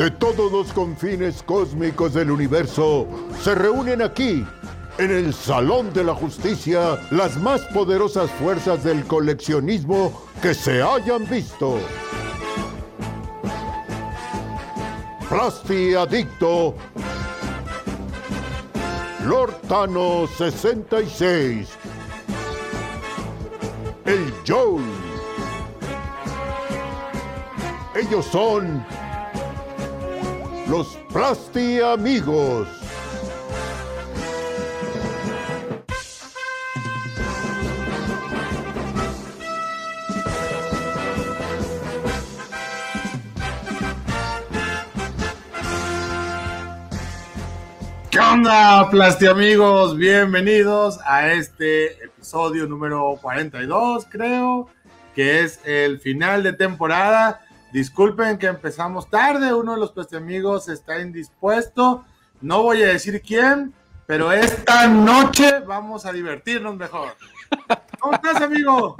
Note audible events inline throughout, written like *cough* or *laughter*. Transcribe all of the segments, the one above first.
de todos los confines cósmicos del universo se reúnen aquí, en el Salón de la Justicia, las más poderosas fuerzas del coleccionismo que se hayan visto. Plasti Adicto, Lord Thanos 66, el Joel. Ellos son los Plasti Amigos. ¿Qué onda, Plasti amigos? Bienvenidos a este episodio número 42, creo, que es el final de temporada. Disculpen que empezamos tarde, uno de los Plasti amigos está indispuesto. No voy a decir quién, pero esta noche vamos a divertirnos mejor. ¿Cómo estás, amigo?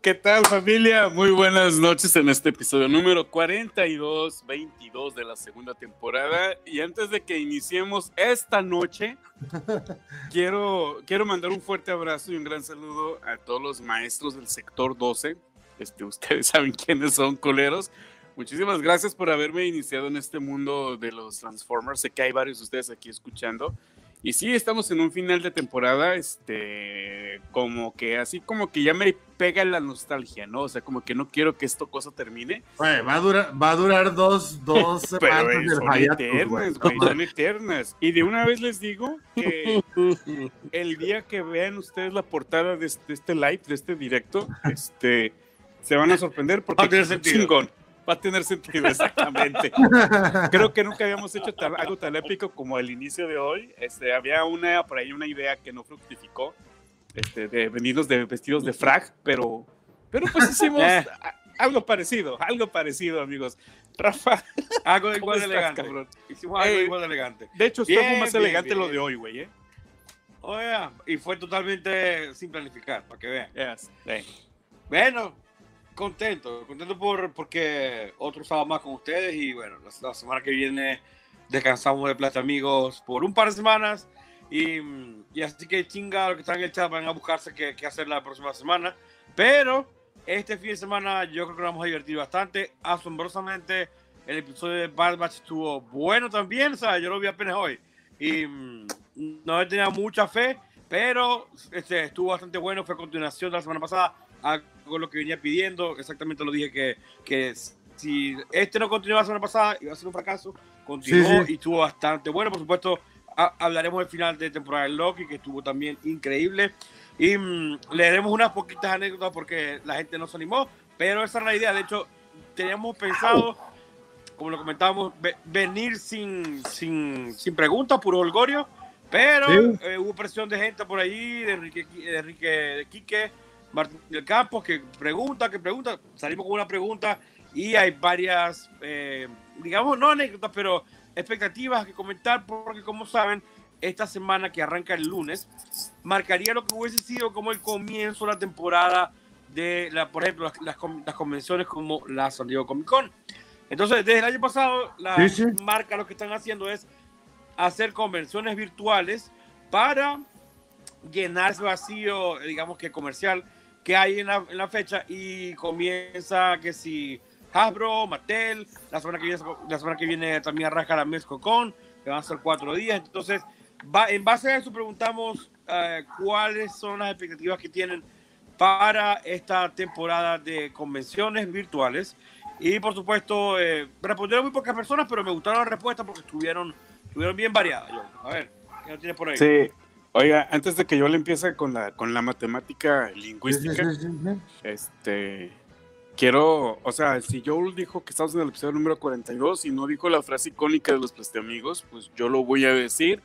¿Qué tal familia? Muy buenas noches en este episodio número 42, 22 de la segunda temporada. Y antes de que iniciemos esta noche, *laughs* quiero, quiero mandar un fuerte abrazo y un gran saludo a todos los maestros del sector 12. Este, *laughs* ustedes saben quiénes son, coleros. Muchísimas gracias por haberme iniciado en este mundo de los Transformers. Sé que hay varios de ustedes aquí escuchando. Y sí, estamos en un final de temporada, este, como que así como que ya me pega la nostalgia, ¿no? O sea, como que no quiero que esto cosa termine. Güey, va a durar, va a durar dos, dos *laughs* Pero semanas güey, del son eternas, güey. güey, son eternas. Y de una vez les digo que *laughs* el día que vean ustedes la portada de este, de este live, de este directo, este, se van a sorprender porque Va a tener sentido. chingón. Va a tener sentido, exactamente. *laughs* Creo que nunca habíamos hecho tal- algo tan épico como el inicio de hoy. Este, había una, por ahí una idea que no fructificó, este, de venirnos de vestidos de frag, pero, pero pues hicimos Eh. algo parecido, algo parecido, amigos. Rafa, Algo ¿cómo igual de estás, elegante. cabrón? Hicimos algo Ey. igual de elegante. De hecho, estuvo Bien, más bien, elegante lo bien. de hoy, güey, ¿eh? Oye, y fue totalmente sin planificar, para que vean. Yes. Sí. Bueno, contento, contento por porque otro sábado más con ustedes y bueno, la, la semana que viene descansamos de Plata Amigos por un par de semanas y, y así que chinga los que están en el chat van a buscarse qué, qué hacer la próxima semana, pero este fin de semana yo creo que nos vamos a divertir bastante, asombrosamente el episodio de Bad Batch estuvo bueno también, o sea, yo lo vi apenas hoy y mm, no tenía mucha fe, pero este, estuvo bastante bueno, fue continuación de la semana pasada, hago lo que venía pidiendo, exactamente lo dije que, que si este no continuaba la semana pasada iba a ser un fracaso, continuó Sí, sí. y estuvo bastante bueno, por supuesto ha- hablaremos del final de temporada de Loki que estuvo también increíble y mm, leeremos unas poquitas anécdotas porque la gente no se animó, pero esa es la idea, de hecho teníamos pensado como lo comentábamos, ve- venir sin, sin, sin preguntas, puro holgorio, pero Sí. eh, hubo presión de gente por ahí, de Enrique, de Enrique de Quique, Martín del Campos, que pregunta, que pregunta, salimos con una pregunta y hay varias, eh, digamos, no anécdotas, pero expectativas que comentar, porque como saben, esta semana que arranca el lunes, marcaría lo que hubiese sido como el comienzo de la temporada de, la, por ejemplo, las, las, con- las convenciones como la San Diego Comic Con. Entonces, desde el año pasado, la Sí, sí. marca lo que están haciendo es hacer convenciones virtuales para llenar ese vacío, digamos que comercial que hay en la, fecha y comienza que si Hasbro, Mattel, la semana que viene, la semana que viene también arranca la Con, que van a ser cuatro días. Entonces, va, en base a eso preguntamos eh, cuáles son las expectativas que tienen para esta temporada de convenciones virtuales. Y por supuesto, eh, respondieron muy pocas personas, pero me gustaron las respuestas porque estuvieron, estuvieron bien variadas. A ver, ¿qué tienes por ahí? Sí. Oiga, antes de que yo le empiece con la, con la matemática lingüística, sí, sí, sí. este, quiero, o sea, si Joel dijo que estamos en el episodio número 42 y no dijo la frase icónica de los amigos, pues yo lo voy a decir.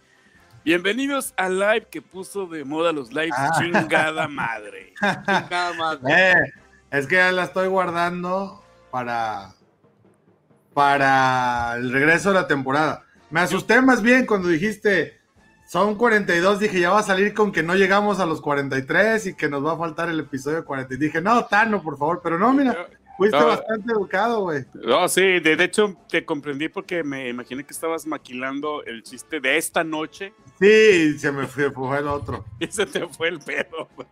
Bienvenidos al live que puso de moda los lives, Ah. chingada *laughs* madre. Nada más. *laughs* Eh, es que ya la estoy guardando para, para el regreso de la temporada. Me asusté más bien cuando dijiste, son 42, dije, ya va a salir con que no llegamos a los 43 y que nos va a faltar el episodio 40. Y dije, no, Tano, por favor, pero no, mira, Fuiste No. bastante educado, güey. No, sí, de, de hecho te comprendí porque me imaginé que estabas maquilando el chiste de esta noche Sí, se me fue, fue el otro. *laughs* y se te fue el pedo, güey.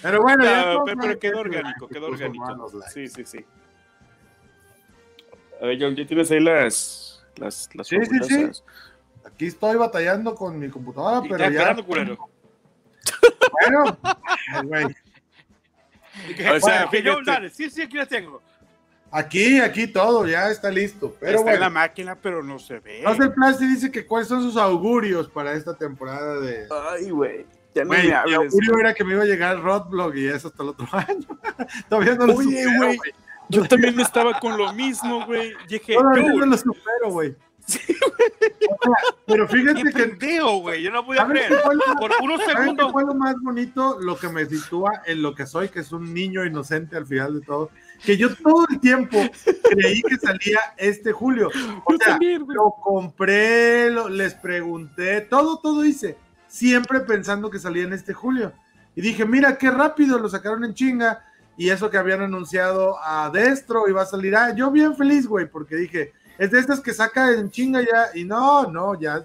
Pero bueno, ya No, pero, pero quedó que orgánico, que quedó orgánico. Sí, sí, sí. A ver, John, ya tienes ahí las, las, las Sí, sí, sí. Aquí estoy batallando con mi computadora, Y pero está ya. esperando, culero. Bueno, *laughs* güey. O sea, Bueno, que yo, dale, sí, sí, aquí las tengo. Aquí, aquí todo, ya está listo. Pero Está en la bueno, máquina, pero no se ve. Hazel Plasti dice que cuáles son sus augurios para esta temporada de. Ay, güey. Ya no Güey, me mi augurio era que me iba a llegar el Rodblog y eso hasta el otro *laughs* año. Todavía no lo Oye, güey. Yo también estaba con lo mismo, güey. Dije, Todavía no lo supero, güey. O sea, Pero fíjate Qué que. pendejo, güey. Yo no podía ¿Sabes creer. lo- Por unos ¿saben qué segundos. fue lo más bonito? Lo que me sitúa en lo que soy, que es un niño inocente al final de todo. Que yo todo el tiempo creí que salía este julio. *laughs* O sea, también, lo compré, lo- les pregunté, todo, todo hice. Siempre pensando que salía en este julio. Y dije, mira qué rápido lo sacaron en chinga. Y eso que habían anunciado a Destro iba a salir. Ah, yo bien feliz, güey, porque dije, es de estas que saca en chinga ya. Y no, no, ya.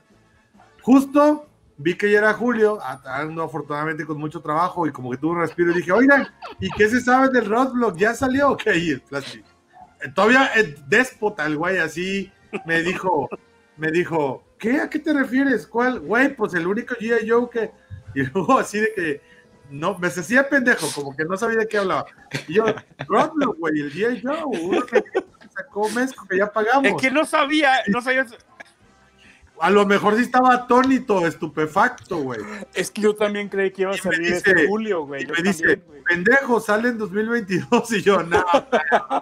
Justo vi que ya era julio, ando afortunadamente con mucho trabajo y como que tuve un respiro y dije, oigan, ¿y qué se sabe del Roadblock? ¿Ya salió? Ok, el Flashy. Eh, Todavía el déspota el güey así me dijo, me dijo, ¿qué? ¿A qué te refieres? ¿Cuál? Güey, pues el único G.I. Joe que... *laughs* Y luego así de que, no, me hacía pendejo, como que no sabía de qué hablaba. Y yo, Roadblock, güey, el G.I. Joe, sacó que ya pagamos. Es que no sabía, no sabía. A lo mejor sí estaba atónito, estupefacto, güey. Es que yo también creí que iba a Y salir dice- este julio, güey. Y Yo me dice, también, güey. pendejo, sale en 2022. Y yo, no,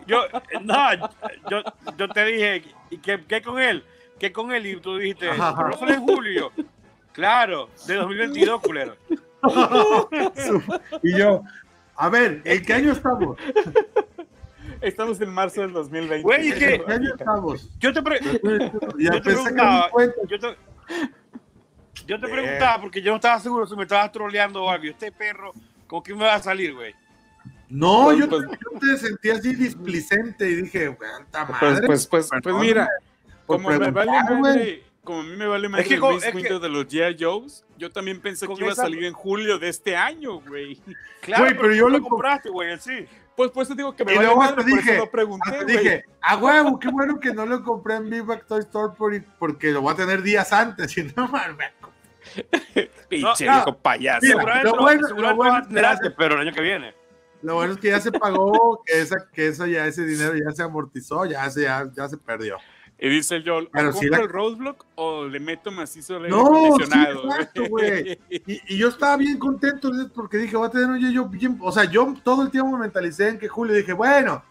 Yo, no, yo, yo te dije, ¿y qué, qué con él? ¿Qué con él? Y tú dijiste, Ajá. no sale en julio. Claro, de 2022, culero. *laughs* y yo, a ver, ¿en qué año estamos? Estamos en marzo del 2020. Güey, es que- ¿En qué año estamos? Yo te, pre- Ya *laughs* yo te preguntaba, yo te, yo te preguntaba porque yo no estaba seguro si me estabas troleando o algo. Este perro, ¿con qué me va a salir, güey? No, Pues, yo, pues- yo te sentí así displicente y dije, ¡Santa Pues, madre! pues, pues, pues mira, como me vale madre, como a mí me vale que el es que- de los G.I. Joes, yo también pensé que iba a salir en julio de este año, güey. Claro, Güey, pero yo lo lo compraste, güey, sí. Pues por eso digo que me Y vale luego por dije, eso no pregunté, dije, a huevo, qué bueno que no lo compré en Big Back Toy Store por- porque lo voy a tener días antes. Y no, mames. *laughs* Pinche No, viejo payaso. Mira, seguramente lo bueno- lo bueno es que hace- pero el año que viene. Lo bueno es que ya se pagó, que, esa, que eso ya, ese dinero ya se amortizó, ya se, ya, ya se perdió. Y dice el Joel, ¿o Pero compro sí la- el roadblock o le meto macizo aire No, sí, acondicionado? exacto, güey. Y, y yo estaba bien contento porque dije, voy a tener un yo bien. O sea, yo todo el tiempo me mentalicé en que Julio dije, bueno,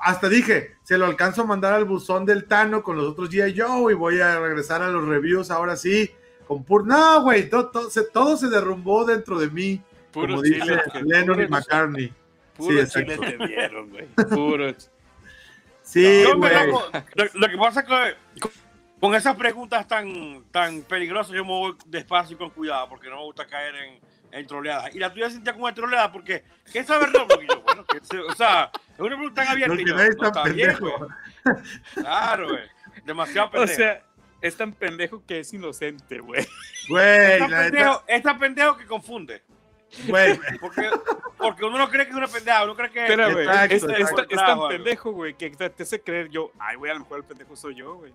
hasta dije, se lo alcanzo a mandar al buzón del Tano con los otros G.I. Joe y voy a regresar a los reviews ahora sí. Con pur... No, güey, todo, todo, se, todo se derrumbó dentro de mí, Puro como chile. dice Lennon y McCartney. Puro Sí, chile exacto. te dieron, güey. Puro Sí, Yo, lo, lo que pasa es que con, con esas preguntas tan, tan peligrosas, yo me voy despacio y con cuidado, porque no me gusta caer en, en troleadas. Y la tuya sentía como una troleada, porque ¿qué sabe Roblox? Y yo, bueno, que se- o sea, es una pregunta tan abierta. Y yo, no, está bien, pendejo. güey. Claro, güey. Demasiado *laughs* O pendejo. sea, es tan pendejo que es inocente, güey. Güey, Está la neta, pendejo, es tan pendejo que confunde. Güey. *laughs* Porque, porque uno no cree que es una pendeja, uno cree que. Exacto, Es, es- exacto. es tan Trabajo, pendejo, güey, que te, hace creer yo, ay, güey, a lo mejor el pendejo soy yo, güey.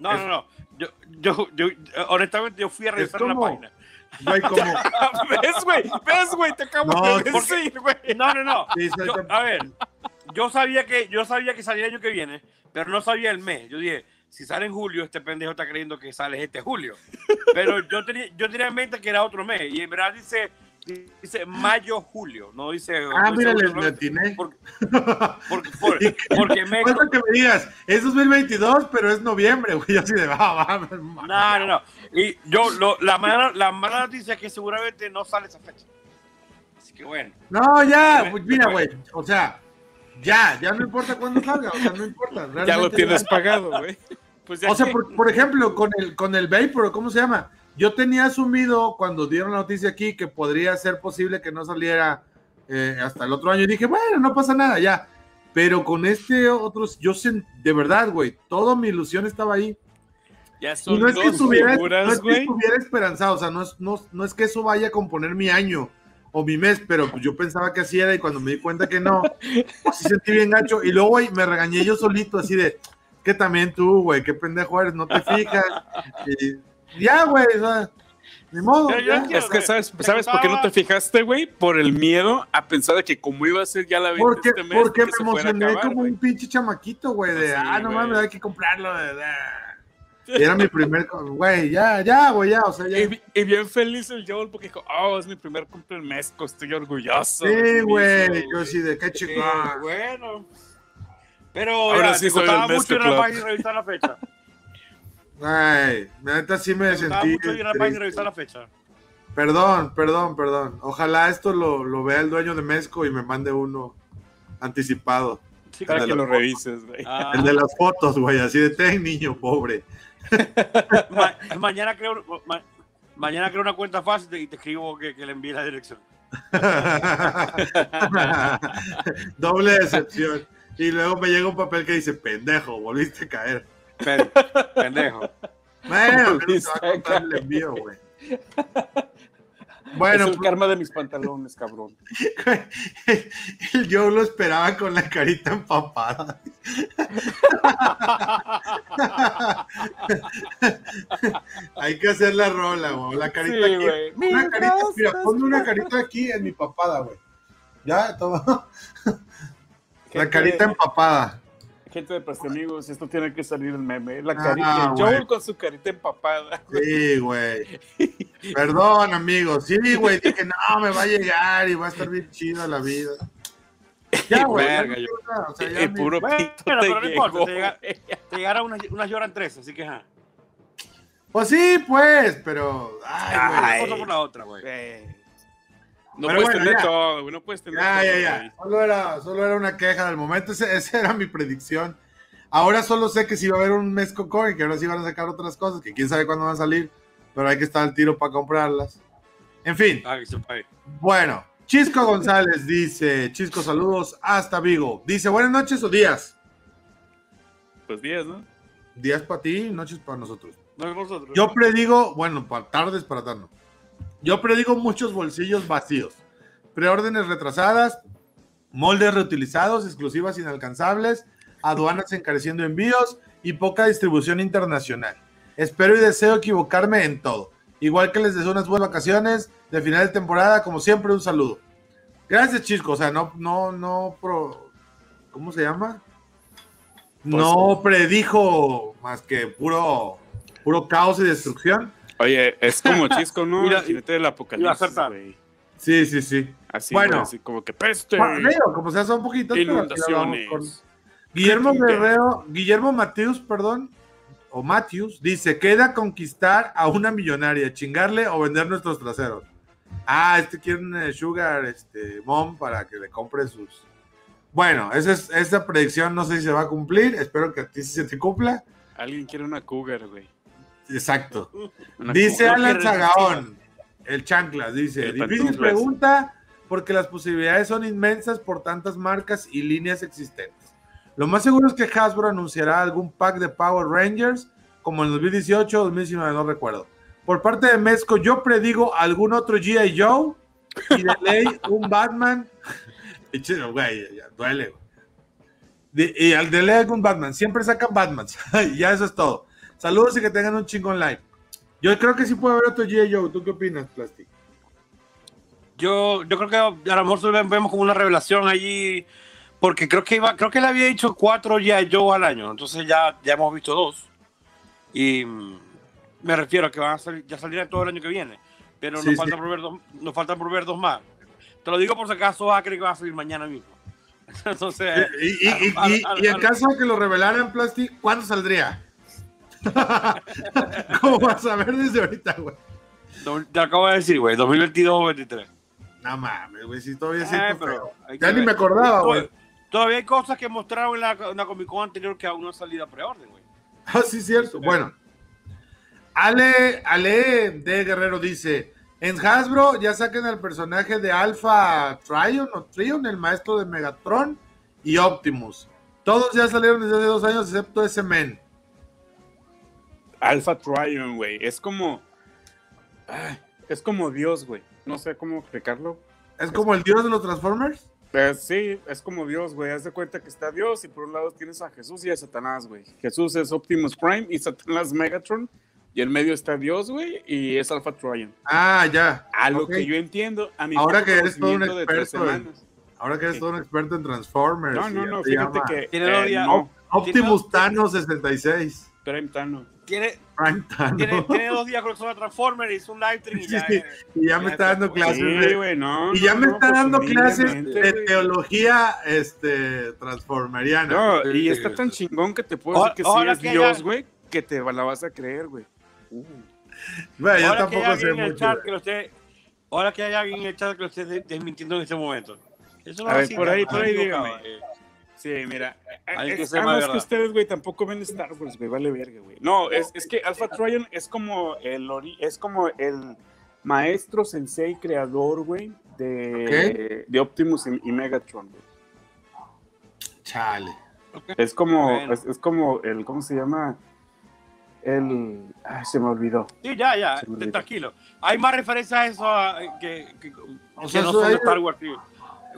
No, no, no. Yo, yo, yo, honestamente, yo fui a revisar la página. Güey, como. *laughs* ¿Ves, güey? ¿Ves, güey? Te acabo No, de decir, güey. No, no, no. Sí, Yo- a ver, yo sabía que yo sabía que salía el año que viene, pero no sabía el mes. Yo dije, si sale en julio, este pendejo está creyendo que sale este julio. Pero yo tenía, yo tenía en mente que era otro mes. Y en verdad dice, dice mayo, julio. No dice. Ah, no mira, dice le, atiné. Por- por- *laughs* por- porque me. Que me digas, es 2022, pero es noviembre, güey. Así de, va, va, va. No, no, no. Y yo, lo- la, mala, la mala noticia es que seguramente no sale esa fecha. Así que bueno. No, ya, pues mira, güey. O sea, ya, ya no importa cuándo salga, o sea, no importa. Ya lo tienes pagado, güey. Pues ya O sea, que- por, por ejemplo, con el, con el Vapor, ¿cómo se llama? Yo tenía asumido cuando dieron la noticia aquí que podría ser posible que no saliera eh, hasta el otro año. Y dije, bueno, no pasa nada, ya. Pero con este otros, yo de verdad, güey, toda mi ilusión estaba ahí. Ya Y son no es, que estuviera, figuras, no es que estuviera esperanzado, o sea, no es, no, no es que eso vaya a componer mi año o mi mes, pero pues yo pensaba que así era y cuando me di cuenta que no, pues sí sentí bien gacho. Y luego, güey, me regañé yo solito, así de, que también tú, güey, qué pendejo eres, no te fijas. Y ya, güey, o sea, ni modo. Ya. Es que, ¿sabes, ¿sabes por qué no te fijaste, güey? Por el miedo a pensar de que como iba a ser ya la venta Porque, este mes, porque que me emocioné acabar, como un pinche chamaquito, güey, de, Sí, ah, no mames, hay que comprarlo, de, de". Y *laughs* era mi primer, güey, ya, ya, güey, ya, o sea, ya. Y, bi- y bien feliz el Joel porque dijo, oh, es mi primer cumple en México, estoy orgulloso. Sí, güey, yo sí, de qué Eh, chingón. bueno. Pero Ahora ya, sí soy del mucho y revisar la fecha. *laughs* Ay, neta sí me costaba sentí. mucho ir a la y revisar la fecha. Perdón, perdón, perdón. Ojalá esto lo, lo vea el dueño de Mezco y me mande uno anticipado. Sí, Para que lo foto. revises, güey. Ah, El de las fotos, güey, así de ten, niño pobre. *laughs* ma- mañana creo ma- mañana creo una cuenta fácil y te escribo que, que le envíe la dirección. *laughs* Doble decepción. Y luego me llega un papel que dice, pendejo, volviste a caer. Pero, pendejo. Bueno, te va a contar el envío, güey. es Bueno, el karma de mis pantalones, cabrón. *laughs* yo lo esperaba con la carita empapada. *laughs* Hay que hacer la rola, güey. La carita Sí, aquí. Una carita, mira, ponme una carita aquí en mi papada, güey. Ya, toma. La carita empapada. Gente de Preste Amigos, esto tiene que salir el meme. La Ah, carita, el güey. Joel con su carita empapada. Sí, güey. Perdón, amigos. Sí, güey. Dije, no, me va a llegar y va a estar bien chido la vida. Ya, güey. o sea, ya Y ni- puro Bueno, pero te no importa, te llega-. Te llegaron unas, unas lloran tres, así que ajá. Pues sí, pues, pero. Ay, güey. Una cosa por la otra, güey. Güey. No Pero puedes bueno, tener ya. todo, güey. No puedes tener Ya, todo. ya, ya. Solo era, solo era una queja del momento. Ese- Esa era mi predicción. Ahora solo sé que si va a haber un mes Coin, que ahora sí van a sacar otras cosas, que quién sabe cuándo van a salir, pero hay que estar al tiro para comprarlas. En fin, Ah, bueno. Chisco González dice, Chisco, saludos hasta Vigo. Dice, buenas noches o días. Pues 10, ¿no? Días para ti, noches para nosotros. No nosotros. Yo predigo, bueno, para tardes para tarde. Yo predigo muchos bolsillos vacíos, preórdenes retrasadas, moldes reutilizados, exclusivas inalcanzables, aduanas encareciendo envíos y poca distribución internacional. Espero y deseo equivocarme en todo. Igual que les deseo unas buenas vacaciones de final de temporada, como siempre, un saludo. Gracias, Chisco. O sea, no, no, no, pro, ¿cómo se llama? No predijo más que puro, puro caos y destrucción. Oye, es como *laughs* chisco, ¿no? Mira, El jinete del apocalipsis, güey. Sí, sí, sí. Así, Bueno. güey, así como que peste. Bueno, digo, como sea, son poquitos. pero Inundaciones. con- Guillermo. Guerrero, Guillermo Mateus, perdón, o Matthews, dice: queda conquistar a una millonaria, chingarle o vender nuestros traseros. Ah, este quiere un eh, Sugar este, Mom para que le compre sus. Bueno, esa, es, esa predicción no sé si se va a cumplir. Espero que a ti sí se te cumpla. Alguien quiere una cougar, güey. Exacto. *laughs* Dice. Alan Zagaón, el chanclas, dice, El difícil pregunta porque las posibilidades son inmensas por tantas marcas y líneas existentes. Lo más seguro es que Hasbro anunciará algún pack de Power Rangers como en 2018 o 2019, no recuerdo. Por parte de Mezco, yo predigo algún otro G.I. Joe y de ley *laughs* un Batman. *laughs* Güey, ya, duele. De- y al de ley algún Batman. Siempre sacan Batmans. Y ya eso es todo. Saludos y que tengan un chingón live. Yo creo que sí puede haber otro G.I. Joe. ¿Tú qué opinas, Plastic? Yo, yo creo que a lo mejor ve- vemos como una revelación allí, porque creo que iba, creo que le había dicho cuatro ya yo al año, entonces ya, ya hemos visto dos. Y mm, me refiero a que van a salir, ya salirán todo el año que viene, pero Sí, nos, sí. falta por ver dos, nos faltan por ver dos más. Te lo digo por si acaso Acre que va a salir mañana mismo. *laughs* Entonces, Y, y- y- a- y- a- y en caso de que lo revelaran, Plastic, ¿cuándo saldría? *laughs* ¿Cómo vas a ver desde ahorita, güey? te acabo de decir, güey, 2022 o 23. No mames, güey, si todavía Eh, pero Ya ni me acordaba, güey. Todavía hay cosas que mostraron en la, en la Comic Con anterior que aún no han salido a preorden, güey. *laughs* Ah, sí, cierto. Bueno. Ale, Ale de Guerrero dice: En Hasbro ya saquen al personaje de Alpha Trion o Trion, el maestro de Megatron, y Optimus. Todos ya salieron desde hace dos años, excepto ese men. Alpha Trion, güey. Es como. ay, es como Dios, güey. No sé cómo explicarlo. ¿Es como el dios de los Transformers? Eh, sí, es como Dios, güey. Haz de cuenta que está Dios y por un lado tienes a Jesús y a Satanás, güey. Jesús es Optimus Prime y Satanás Megatron. Y en medio está Dios, güey, y es Alpha Trion. Ah, ya. A lo que yo entiendo, a mi Ahora que eres todo un experto en-. Ahora que eres Sí. todo un experto en Transformers. No, no, no, fíjate llama que. Eh, no, Optimus Tano 66. Prime Tano. Tiene, dos días con de Transformers, hizo un live stream y ya. Sí, eh, Y ya me está dando clases Sí, de. güey, no. Y ya no, me no, está dando clases de teología este, transformeriana. No, Sí, y sí, está sí. tan chingón que te puedo decir que sí ojalá es que Dios, güey, que te la vas a creer, güey. Bueno, yo Ahora que hay tampoco sé alguien en el mucho. chat que lo esté, ahora que hay alguien en el chat que lo esté de- desmintiendo en este momento. Eso no A ver, por ahí, por ahí, dígame. Eh. Sí, mira. Hay es- que ser más además que ustedes, güey, tampoco ven Star Wars, güey, vale verga, güey. No, es, es que Alpha Trion es como el ori- es como el maestro, sensei, creador, güey, de, de Optimus y, y Megatron, güey. Chale. Es como, Bueno. es, es como el, ¿cómo se llama? El, ay, se me olvidó. Sí, ya, ya, tranquilo. Hay más referencias a eso a- que, que, O que sea, no son de Star Wars. tío.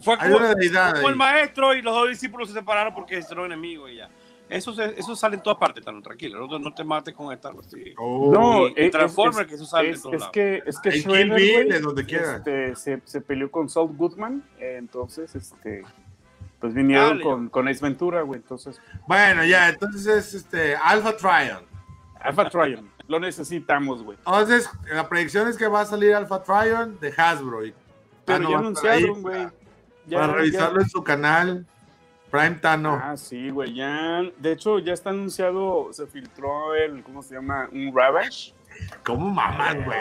Fue como, una deidad como el maestro y los dos discípulos se separaron porque se enemigos y ya. Eso, se- eso sale en todas partes, tan tranquilo. No, no te mates con Wars. sí. Oh. No, Y- es- Transformers, es- que eso sale en Es, todos es lados. que, es que En Kill Shredder, Bill, en donde quiera. este, se, se peleó con Saul Goodman, eh, entonces, este, pues vinieron Dale. con, con Ace Ventura, güey, entonces, Bueno, ya, entonces es este, Alpha Trion. Alpha Trion, lo necesitamos, güey. Entonces, la predicción es que va a salir Alpha Trion de Hasbro. y Pero Tano ya va a estar ahí anunciaron, güey. Ya- Para ya- revisarlo en su canal. Prime Tano. Ah, sí, güey, ya, de hecho, ya está anunciado, se filtró el, ¿cómo se llama? Un Ravage. ¿Cómo maman, güey?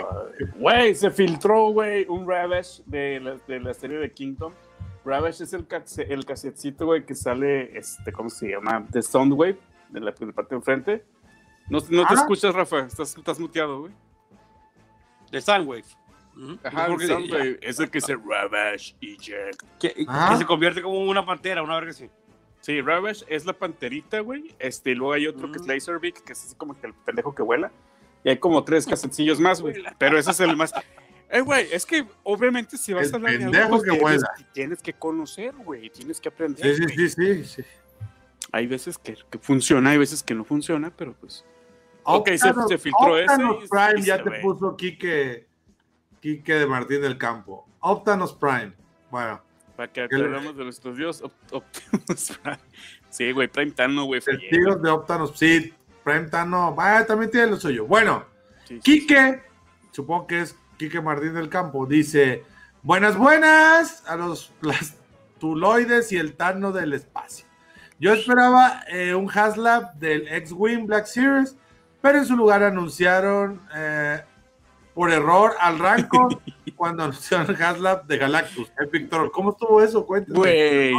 Güey, se filtró, güey, un Ravage de la, de la serie de Kingdom. Ravage es el, el casetcito, güey, que sale, este, ¿cómo se llama? De Soundwave, de la, de la parte de enfrente. No, no te Ah. escuchas, Rafa, estás, estás muteado, güey. De Soundwave. Ajá, Porque- es el que dice Ravage Eject. que, Ah. que se convierte como una pantera, una vez que sí. Sí, Ravage es la panterita, güey. Este, y luego hay otro que es Mm. Laserbeak, que es así como que el pendejo que vuela. Y hay como tres casetcillos más, güey. Pero ese es el más. Eh, güey, es que obviamente si vas El a hablar de algo, que tienes, vuela. tienes que conocer, güey. Tienes que aprender. Sí, sí, sí, sí. sí. Hay veces que, que funciona, hay veces que no funciona, pero pues. Ok, se- se filtró ese Optanos y- Prime y ya se te ve. puso Quique, Quique de Martín del Campo. Optanos Prime. Bueno, Para que ¿Qué le- hablamos de nuestros dios Op- Optimus Prime. *laughs* Sí, güey, Prime Tano, güey. testigos de Optanos. Sí, Prime Tano. Ah, también tiene lo suyo. Bueno, Sí, sí, Quique, supongo que es Quique Martín del Campo, dice: Buenas, buenas a los *laughs* plastuloides y el Tano del espacio. Yo esperaba eh, un Haslab del X-Wing Black Series, pero en su lugar anunciaron eh, por error al Rancor *laughs* cuando anunciaron el Haslab de Galactus. Epic Troll. ¿Cómo estuvo eso? Cuéntame. Güey,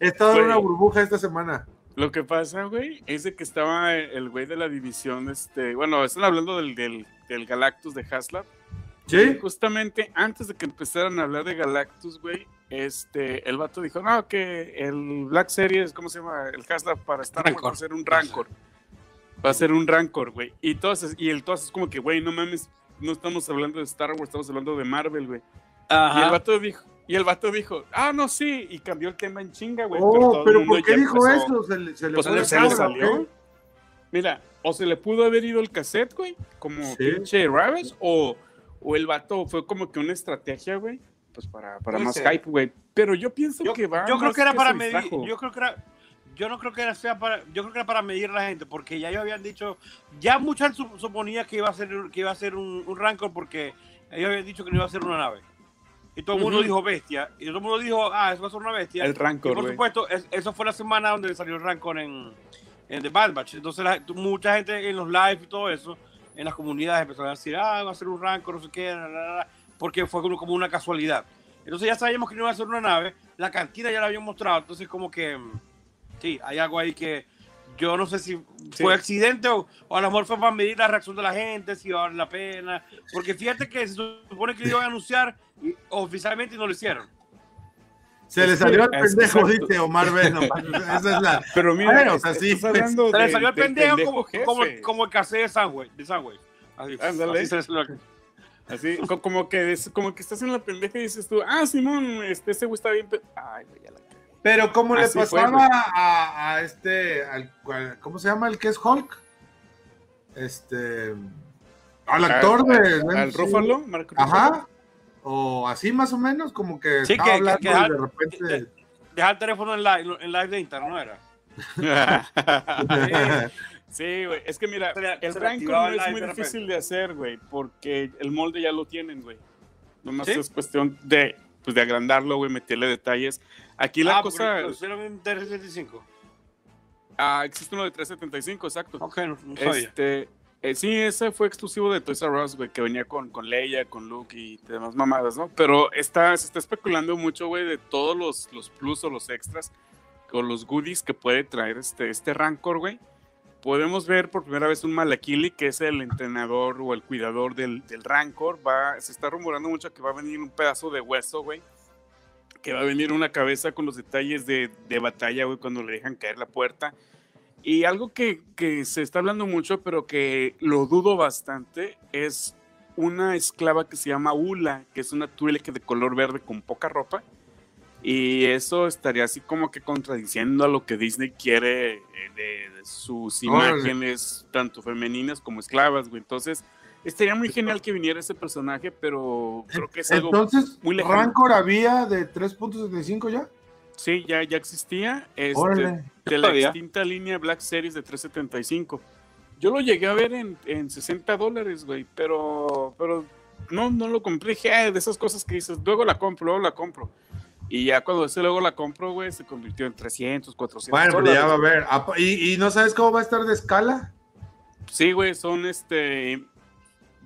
He estado en una burbuja esta semana. Lo que pasa, güey, es de que estaba el güey de la división, este, bueno, están hablando del, del, del Galactus de Haslab. Y ¿Sí? Justamente antes de que empezaran a hablar de Galactus, güey, este, el vato dijo, no, que el Black Series, ¿cómo se llama? El Haslab para Star Wars va a Rancor. ser un Rancor. Va a ser un Rancor, güey. Y entonces, y el todos es como que, güey, no mames, no estamos hablando de Star Wars, estamos hablando de Marvel, güey. Y el Ajá. vato dijo, y el vato dijo, ah, no, sí, y cambió el tema en chinga, güey. Oh, todo el pero mundo ¿por qué dijo empezó- eso? Se le, se le Pues se le salió. Mira, o se le pudo haber ido el cassette, güey, como Sí. pinche Ravage, o, o el vato fue como que una estrategia, güey, pues para, para más hype, güey. Pero yo pienso Yo, que va. yo creo que era para medir, yo creo que era, yo no creo que era sea para, yo creo que era para medir a la gente, porque ya ellos habían dicho, ya mucha gente sup- suponía que iba a ser, que iba a ser un, un Rancor porque ellos habían dicho que no iba a ser una nave. Y todo el mundo dijo bestia, y todo el mundo dijo, ah, eso va a ser una bestia. El y Rancor, por güey. supuesto, es- eso fue la semana donde salió el Rancor en, en The Bad Batch. Entonces la- mucha gente en los live y todo eso, en las comunidades empezaron a decir, ah, va a ser un Rancor, no sé qué, la, porque fue como, como una casualidad. Entonces ya sabíamos que no iba a ser una nave, la cantina ya la habían mostrado, entonces como que sí, hay algo ahí que yo no sé si Sí. fue accidente o, o a lo mejor fue para medir la reacción de la gente, si valer la pena, porque fíjate que se supone que lo iban a anunciar y oficialmente no lo hicieron. Se le salió es- pendejo, dice Omar Veno. *laughs* Esa es la. Pero mira, Bueno, o es- sea, sí, estás pues, Se le salió el del pendejo pendejo como, como, como el casé de Sandwich. De Sandwich. Así, Ándale. así se le salió. Así, co- como que, como que estás en la pendeja y dices tú, ah, Simón, este, ese güey está bien. pe-". Ay, güey, ya la. Pero como le pasaba a, a este, al, cual- ¿cómo se llama el que es Hulk? Este, al actor Al- de... Al Rúfalo, Marco Ajá. O así más o menos, como que Sí, que- hablando que- y que- de repente... Deja el teléfono en live, en live de Instagram, ¿no era? *laughs* Sí, güey. Es que mira, el no el es muy de difícil de hacer, güey, porque el molde ya lo tienen, güey. Nomás ¿Sí? es cuestión de, pues, de agrandarlo, güey, meterle detalles. Aquí la ah, porque cosa. lo hicieron en 375. Ah, existe uno de 375, exacto. Ok, no, no sabía. Este, eh, sí, ese fue exclusivo de Toys R Us, güey, que venía con, con Leia, con Luke y demás mamadas, ¿no? Pero está, se está especulando mucho, güey, de todos los, los plus o los extras o los goodies que puede traer este, este Rancor, güey. Podemos ver por primera vez un Malakili, que es el entrenador o el cuidador del, del Rancor. Va, se está rumorando mucho que va a venir un pedazo de hueso, güey. Que va a venir una cabeza con los detalles de, de batalla, güey, cuando le dejan caer la puerta. Y algo que, que se está hablando mucho, pero que lo dudo bastante, es una esclava que se llama Ula, que es una Twi'lek de color verde con poca ropa. Y eso estaría así como que contradiciendo a lo que Disney quiere eh, de, de sus Órale. imágenes, tanto femeninas como esclavas, güey. Entonces, estaría muy genial que viniera ese personaje, pero creo que es algo... Entonces, muy lejano. ¿Rancor había de 3.75 ya? Sí, ya, ya existía. Este, Órale. de la Todavía. extinta línea Black Series de 375. Yo lo llegué a ver en, en 60 dólares, güey, pero, pero no, no lo compré. Dije, "Ah, de esas cosas que dices, luego la compro, luego la compro. Y ya cuando ese luego la compro, güey, se convirtió en 300, 400 Bueno, pero ya va a ver. Apa- ¿Y, ¿Y no sabes cómo va a estar de escala? Sí, güey, son este.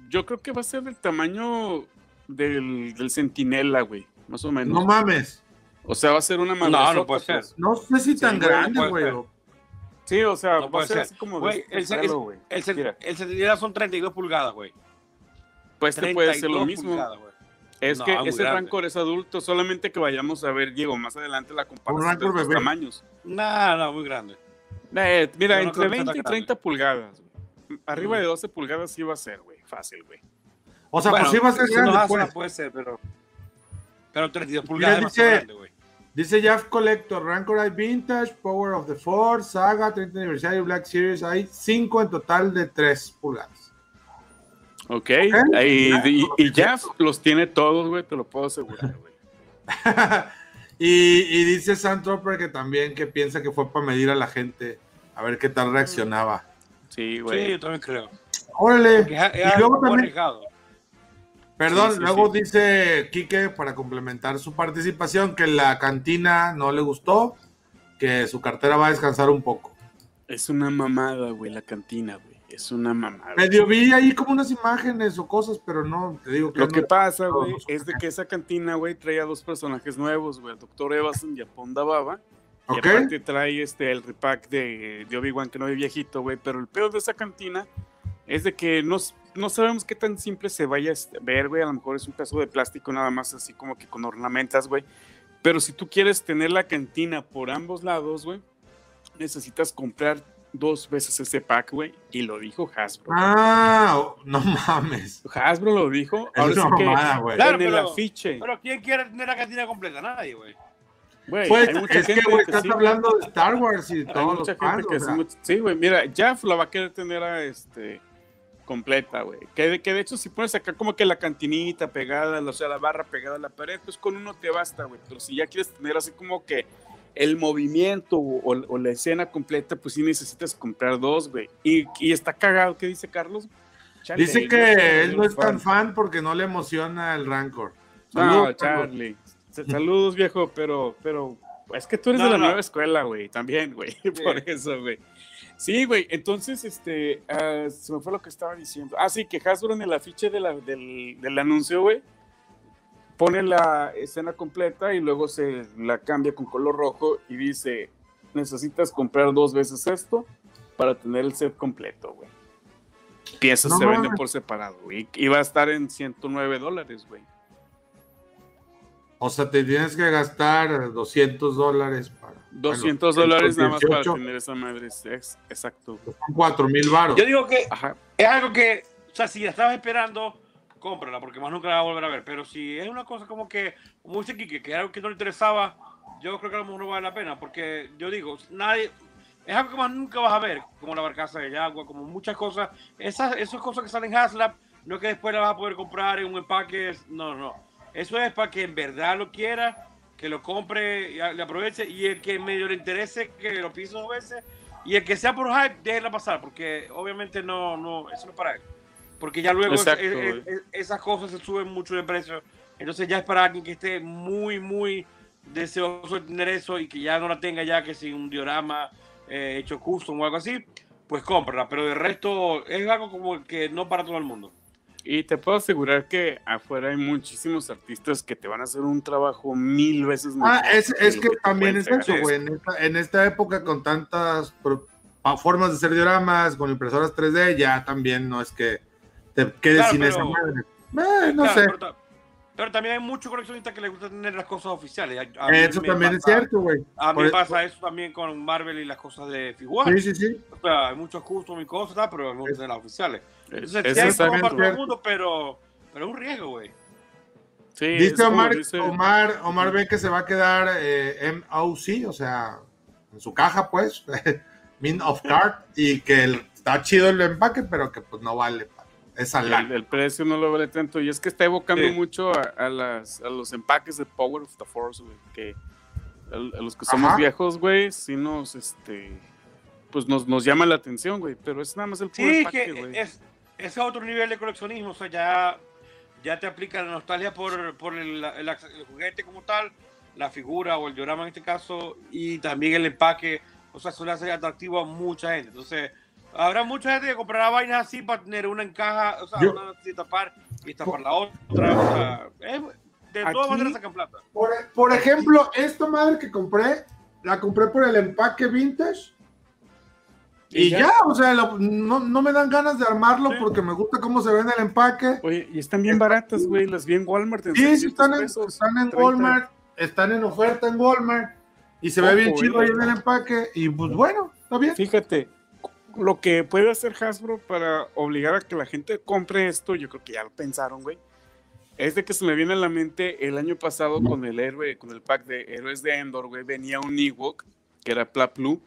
Yo creo que va a ser del tamaño del, del Centinela, güey, más o menos. No mames. o sea, va a ser una No, madresota, no puede ser. pues. No sé si tan no grande, güey. Sí, o sea, No va a ser ser. así como Güey, de el- el- pelo, güey. El, Mira. el Centinela son 32 pulgadas, güey. Pues este puede ser lo 32 mismo. pulgadas. Es No, que ese grande. Rancor es adulto, solamente que vayamos a ver, Diego, más adelante la comparación Rancor de los bebé. tamaños. No, no, muy grande. Eh, mira, no entre creo que sea 20 y tan 30 pulgadas. güey. Arriba Mm. de 12 pulgadas sí va a ser, güey. Fácil, güey. O sea, Bueno, pues sí va a ser grande, hace, pues. puede ser, pero. Pero 32 pulgadas es dice- grande, güey. Dice Jeff Collector, Rancor Eye Vintage, Power of the Force, Saga, 30 aniversario, Black Series. Hay 5 en total de 3 pulgadas. Ok. Y, y- y ya los tiene todos, güey, te lo puedo asegurar, güey. *laughs* y, y dice Sandtropper que también que piensa que fue para medir a la gente, a ver qué tal reaccionaba. Sí, Sí, güey. yo también creo. Órale. Es- es Y luego también, perdón, Sí, sí, luego sí. dice Quique para complementar su participación que la cantina no le gustó, que su cartera va a descansar un poco. Es una mamada, güey, la cantina, güey. Es una mamada. Medio vi ahí como unas imágenes o cosas, pero no, te digo que Lo no- que pasa, güey, todos es de que esa cantina, güey, trae a dos personajes nuevos, güey, al Dr. Evason y a Ponda Baba. Y aparte trae este, el repack de, de Obi-Wan que no ve viejito, güey. Pero el peor de esa cantina es de que no, no sabemos qué tan simple se vaya a ver, güey. A lo mejor es un pedazo de plástico nada más así como que con ornamentas, güey. Pero si tú quieres tener la cantina por ambos lados, güey, necesitas comprar dos veces ese pack, güey. Y lo dijo Hasbro. Ah, no mames. Hasbro lo dijo. Es Ahora sí una que mamada, güey. Claro, en el pero- afiche, Pero ¿quién quiere tener la cantina completa? Nadie, güey. Pues hay mucha es que, güey, que estás sí, hablando de Star Wars y Hay todos los fans, que o sea, sí, güey, mira, Jaff la va a querer tener a este completa, güey. Que, de- que de hecho si pones acá como que la cantinita pegada, o sea, la barra pegada a la pared, pues con uno te basta, güey. Pero si ya quieres tener así como que el movimiento o, o la escena completa, pues sí necesitas comprar dos, güey. Y, y está cagado, ¿qué dice Carlos? Chale, Dice que él no es tan fan porque no le emociona el Rancor. No, Saludos. Charlie. Sa- Saludos, viejo, pero, pero es que tú eres No, de la no. nueva escuela, güey, también, güey, *laughs* por eso, güey. Sí, güey, entonces, este, ah, se me fue lo que estaba diciendo. Ah, sí, que Hasbro en el afiche de la- del, del anuncio, güey, pone la escena completa y luego se la cambia con color rojo y dice, necesitas comprar dos veces esto para tener el set completo, güey. Piezas No se venden por separado, güey, y va a estar en 109 dólares, güey. O sea, te tienes que gastar 200 dólares. 200 bueno, dólares nada más para 18, tener esa madre. es- exacto. Son 4 mil baros. Yo digo que Ajá. es algo que, o sea, si la estabas esperando, cómprala, porque más nunca la vas a volver a ver. Pero si es una cosa como que, como dice Kike, que es algo que no le interesaba, yo creo que a lo mejor no vale la pena, porque yo digo, nadie, es algo que más nunca vas a ver, como la barcaza de agua, como muchas cosas. Esas, esas cosas que salen en Haslab, no es que después la vas a poder comprar en un empaque, no, no. Eso es para que en verdad lo quiera, que lo compre, y le aproveche, y el que medio le interese, que lo pise dos veces, y el que sea por hype, déjenla pasar, porque obviamente no, no, eso no es para él. Porque ya luego es- Exacto, es- güey. es- esas cosas se suben mucho de precio. Entonces ya es para alguien que esté muy, muy deseoso de tener eso y que ya no la tenga ya que si un diorama eh, hecho custom o algo así, pues cómprala. Pero de resto es algo como que no para todo el mundo. Y te puedo asegurar que afuera hay muchísimos artistas que te van a hacer un trabajo mil veces Ah, mejor es, que es también es eso, güey. En esta, en esta época, con tantas pa- formas de hacer dioramas, con impresoras 3D, ya también no es que te quedes Claro, sin pero- esa madre. Eh, no Claro, sé. Pero, ta- pero también hay muchos coleccionistas que les gusta tener las cosas oficiales. A- a Eso también es pasa- cierto, güey. A mí Por- me pasa eso también con Marvel y las cosas de figuras. Sí, sí, sí. O sea, hay muchos custom y cosas, pero me gustan las oficiales. Es para todo el cierto. mundo, pero, pero es un riesgo, güey. Sí, es Dice como Omar, dice- Omar, Omar ve que se va a quedar eh, MOC, o sea, en su caja, pues, *laughs* Min of Card, y que el- está chido el empaque, pero que pues no vale esa el, el precio no lo vale tanto. Y es que está evocando Sí. mucho a, a las, a los empaques de Power of the Force, güey. Que a, a los que somos Ajá. viejos, güey, sí nos, este, pues nos, nos llama la atención, güey. Pero es nada más el puro Sí, empaque, que güey. es, es otro nivel de coleccionismo, o sea, ya, ya te aplica la nostalgia por, por el, el el juguete como tal, la figura o el diorama en este caso, y también el empaque, o sea, eso le hace atractivo a mucha gente. Entonces, habrá mucha gente que comprará vainas así para tener una en caja, o sea, Yo- una así tapar y tapar la otra, o sea, es- de todas Aquí- maneras sacan plata. Por, por ejemplo, esta madre que compré, la compré por el empaque vintage. Y Y ya, ya. o sea, lo- no, no me dan ganas de armarlo Sí. porque me gusta cómo se ve en el empaque. Oye, y están bien baratas, güey. Las vi en Walmart. En Sí, sí, 600 están en, pesos, están en 30. Walmart, están en oferta en Walmart y se ve Ojo, bien chido eh. ahí en el empaque. Y pues bueno, está bien. Fíjate, lo que puede hacer Hasbro para obligar a que la gente compre esto, yo creo que ya lo pensaron, güey. Es de que se me viene a la mente el año pasado con el héroe, con el pack de héroes de Endor, güey, venía un Ewok, que era Plaplu,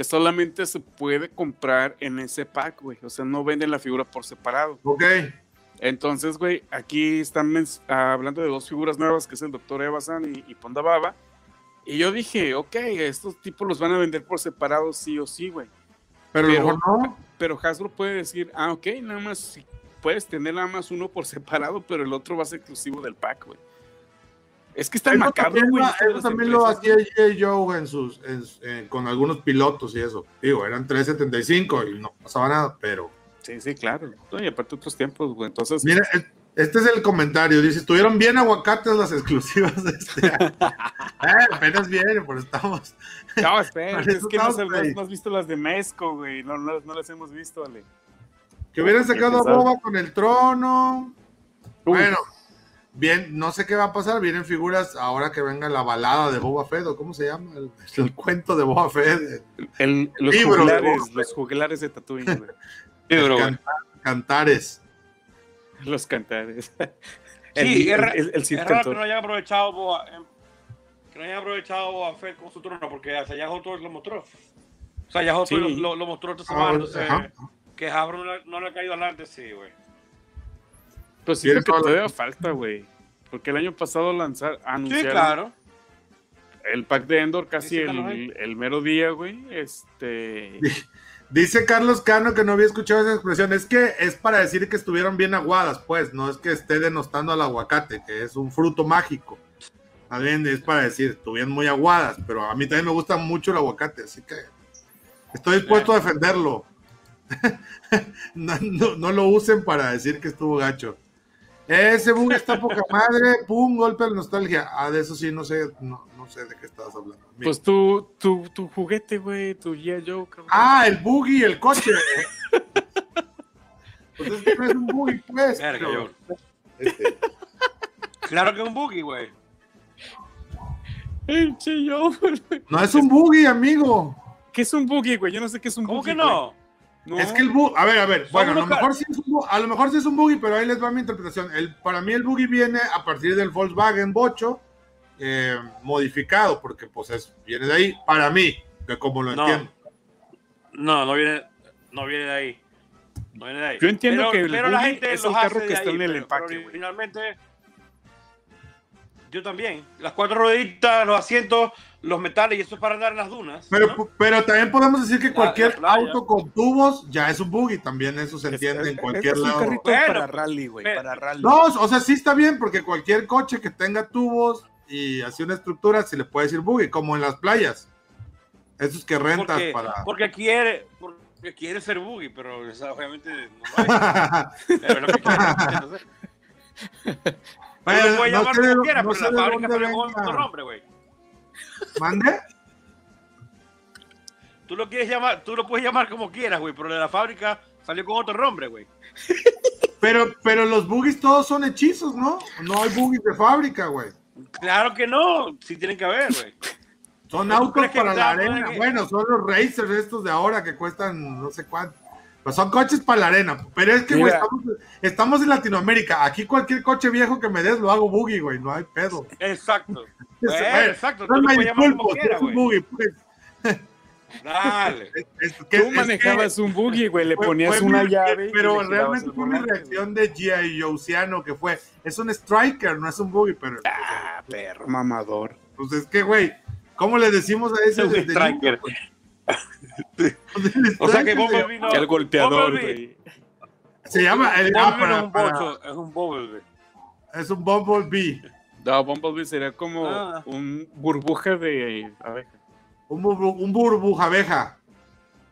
que solamente se puede comprar en ese pack, güey. O sea, no venden la figura por separado. Ok. Entonces, güey, aquí están ah, hablando de dos figuras nuevas, que es el Dr. Evasan y, y Ponda Baba. Y yo dije, ok, estos tipos los van a vender por separado sí o sí, güey. Pero, Pero- no. Pero Hasbro puede decir, ah, ok, nada más, si puedes tener nada más uno por *laughs* separado, pero el otro va a ser exclusivo del pack, güey. Es que está macabro, güey. eso también lo hacía. Joe en sus, en- con algunos pilotos y eso. Digo, eran 375 y no pasaba nada, pero. Sí, sí, claro. No, y aparte otros tiempos, güey. Entonces, Mira, es- este es el comentario. Dice: Estuvieron bien aguacates las exclusivas de este año. eh, *laughs* apenas viene, pero estamos. no, espera, es que no, has visto las de Mezco, güey. No, no, no las hemos visto, Ale. Que hubieran sacado a. Boba con el trono. Uf. Bueno, bien, no sé qué va a pasar. Vienen figuras ahora que venga la balada de Boba Fett, o cómo se llama, el, el cuento de Boba Fett. El- los Libro de juglares, Boba los juglares de Tatooine, güey. *laughs* Sí, bro, güey. Can- cantares. Los cantares. *laughs* Sí, el, es ra- el, el raro que no hayan aprovechado Boa, eh, que no hayan aprovechado Boa Fett con su trono, porque hasta ya lo mostró. O sea, ya Sí. lo, lo- lo mostró esta Ah, semana, entonces ajá. que Hasbro no, le- no le ha caído adelante, sí, güey. Pues sí, Tienes que toda la- todavía falta, güey. Porque el año pasado lanzar, Sí, anunciaron claro. el pack de Endor casi Sí, sí, el, el mero día, güey. Este. *laughs* Dice Carlos Cano que no había escuchado esa expresión. Es que es para decir que estuvieron bien aguadas, pues. No es que esté denostando al aguacate, que es un fruto mágico. Más bien es para decir, estuvieron muy aguadas. Pero a mí también me gusta mucho el aguacate, así que estoy dispuesto a defenderlo. *laughs* no, no- no lo usen para decir que estuvo gacho. Ese bug está poca madre. Pum, golpe de nostalgia. Ah, de eso sí, no sé, no, no sé de qué estabas hablando. Pues tu, tu, tu juguete, güey, tu G.I. Joe, cabrón. Ah, el buggy, el coche. pues es que no es un buggy, pues. Verga, pero- yo. este, Claro que es un boogie, güey. El chillón. No es un buggy, amigo. ¿Qué es un buggy, güey? Yo no sé qué es un ¿Cómo buggy. que no? güey. No. Es que el buggy, a ver, a ver, bueno, a lo, mejor sí es un, a lo mejor sí es un buggy, pero ahí les va mi interpretación. El, para mí el buggy viene a partir del Volkswagen Bocho eh, modificado, porque pues es, viene de ahí, para mí, que como lo No. entiendo. No, no viene, no viene de ahí. No viene de ahí. Yo entiendo Pero- que el pero la buggy gente es los el carro hace que está ahí, en el pero- empaque, pero güey. Originalmente, yo también. Las cuatro rueditas, los asientos, los metales, y eso es para andar en las dunas. Pero, ¿no? pero también podemos decir que cualquier la auto con tubos ya es un buggy, también eso se entiende en cualquier es un lado. carrito Bueno, para rally, güey. Para rally. No, o sea, sí está bien, porque cualquier coche que tenga tubos y así una estructura se le puede decir buggy, como en las playas. Esos que rentas porque, para. porque quiere, porque quiere ser buggy, pero o sea, obviamente no lo es. *laughs* Pero lo que quiere, entonces, tú lo puedes no llamar sé quieras, no pero sé la fábrica venga. otro nombre, güey. ¿Mande? Tú lo quieres llamar, tú lo puedes llamar como quieras, güey, pero de la fábrica salió con otro nombre, güey. Pero, pero los buggies todos son hechizos, ¿no? No hay buggies de fábrica, güey. Claro que no, sí tienen que haber, güey. Son ¿Tú autos para la arena. que- Bueno, son los racers estos de ahora que cuestan no sé cuánto. Pues son coches para la arena. Pero es que, güey, estamos, estamos en Latinoamérica. Aquí cualquier coche viejo que me des lo hago buggy, güey. No hay pedo. Exacto. *laughs* Exacto, no me disculpo, quieras, es buggy, pues. *laughs* Dale. Es- es que- Tú es manejabas un buggy, güey. Le Fue- fue una mi- llave. Pero realmente fue mi volante, reacción de G.I. Joe'siano que fue. Es un striker, no es un buggy, pero. Ah, perro, mamador. Pues es que, güey, ¿cómo le decimos a ese Es un striker. niño, pues? *laughs* O sea que Bumblebee no. Que el golpeador, Bumblebee- se llama. el- ah, Bumblebee no para- es un bocho, es un Bumblebee. es un Bumblebee. No, Bumblebee sería como Ah. un burbuja de abeja. Un, burbu- un burbuja abeja.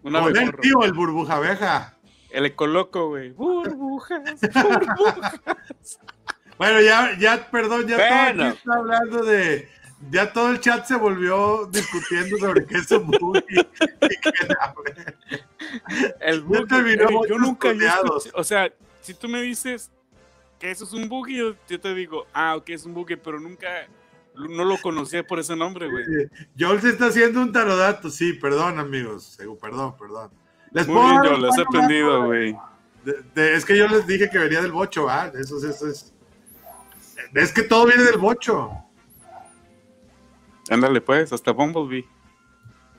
Una Joder, abejorro. tío, el burbuja abeja. El ecoloco, güey. Burbujas, *laughs* burbujas. Bueno, ya, ya, perdón, ya todo Bueno. aquí está hablando de. Ya todo el chat se volvió discutiendo sobre qué es un la- El *laughs* terminó eh, yo nunca escuchado- O sea, si tú me dices que eso es un buggy, yo, yo te digo, ah, ok, es un buggy, pero nunca. No lo conocía por ese nombre, güey. Joel se está haciendo un tarodato, sí, perdón, amigos. Perdón, perdón. Les Muy bien, lo has aprendido, güey. es que yo les dije que venía del bocho, ¿ah? Eso, es- eso es. Es que todo viene del bocho. Ándale, pues, hasta Bumblebee.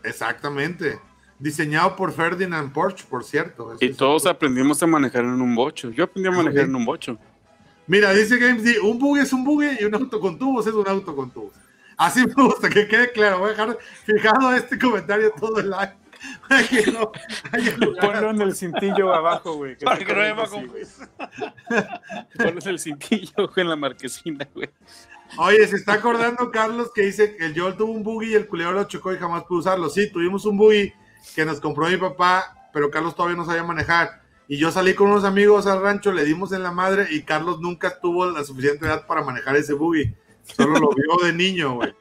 Exactamente. Diseñado por Ferdinand Porsche, por cierto. Y todos aprendimos a manejar en un bocho. Yo aprendí a manejar en un bocho. Mira, dice Games D, un buggy es un buggy y un auto con tubos es un auto con tubos. Así me gusta, que quede claro. Voy a dejar fijado este comentario todo el año. *laughs* Para que no. Ponlo en el cintillo abajo, güey. Que. Ponlo en el cintillo, güey, en la marquesina, güey. Oye, se está acordando Carlos que dice que el Joel tuvo un buggy y el culero lo chocó y jamás pudo usarlo. Sí, tuvimos un buggy que nos compró mi papá, pero Carlos todavía no sabía manejar. Y yo salí con unos amigos al rancho, le dimos en la madre y Carlos nunca tuvo la suficiente edad para manejar ese buggy. Solo lo vio de niño, güey.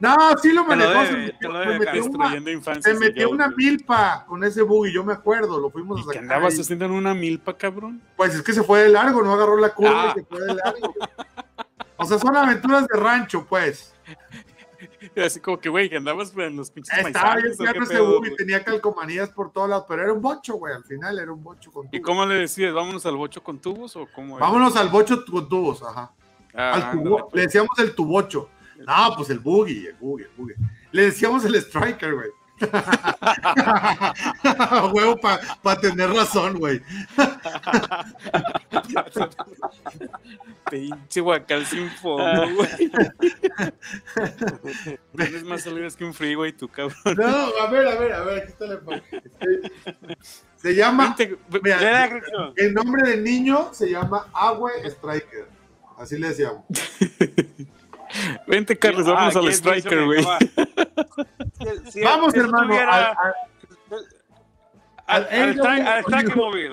No, sí lo manejó. se metió- una- Destruyendo infancia. se metió una milpa con ese buggy, yo me acuerdo, lo fuimos a ¿Y qué sacar. andabas haciendo en una milpa, cabrón? Pues es que se fue de largo, no agarró la curva Ah. y se fue de largo. *laughs* O sea, son aventuras de rancho, pues. Así como que, güey, que andabas en los pinches Estaba bien maizajes, ¿o qué claro ese pedo, buggy, güey? tenía calcomanías por todos lados, pero era un bocho, güey, al final era un bocho con ¿Y tubos. cómo le decías? ¿Vámonos al bocho con tubos o cómo? era? Vámonos al bocho con tubos, ajá. Ah, Al tubo- le pues. decíamos el tubocho. No, pues el buggy, el buggy, el buggy. Le decíamos el striker, güey. *laughs* Huevo para tener razón, güey. Pinche guacal sin fondo, güey. Tienes más salidas que un freeway, tú, cabrón. No, a ver, a ver, a ver, aquí está la. Se llama, mira, el nombre del niño se llama Agüe Striker. Así le decíamos. *laughs* Vente, Carlos, Ah, vámonos al ¿quién dice striker, güey. va? Si- si- Vamos, hermano, al- al- al, al- al, tra- al track móvil.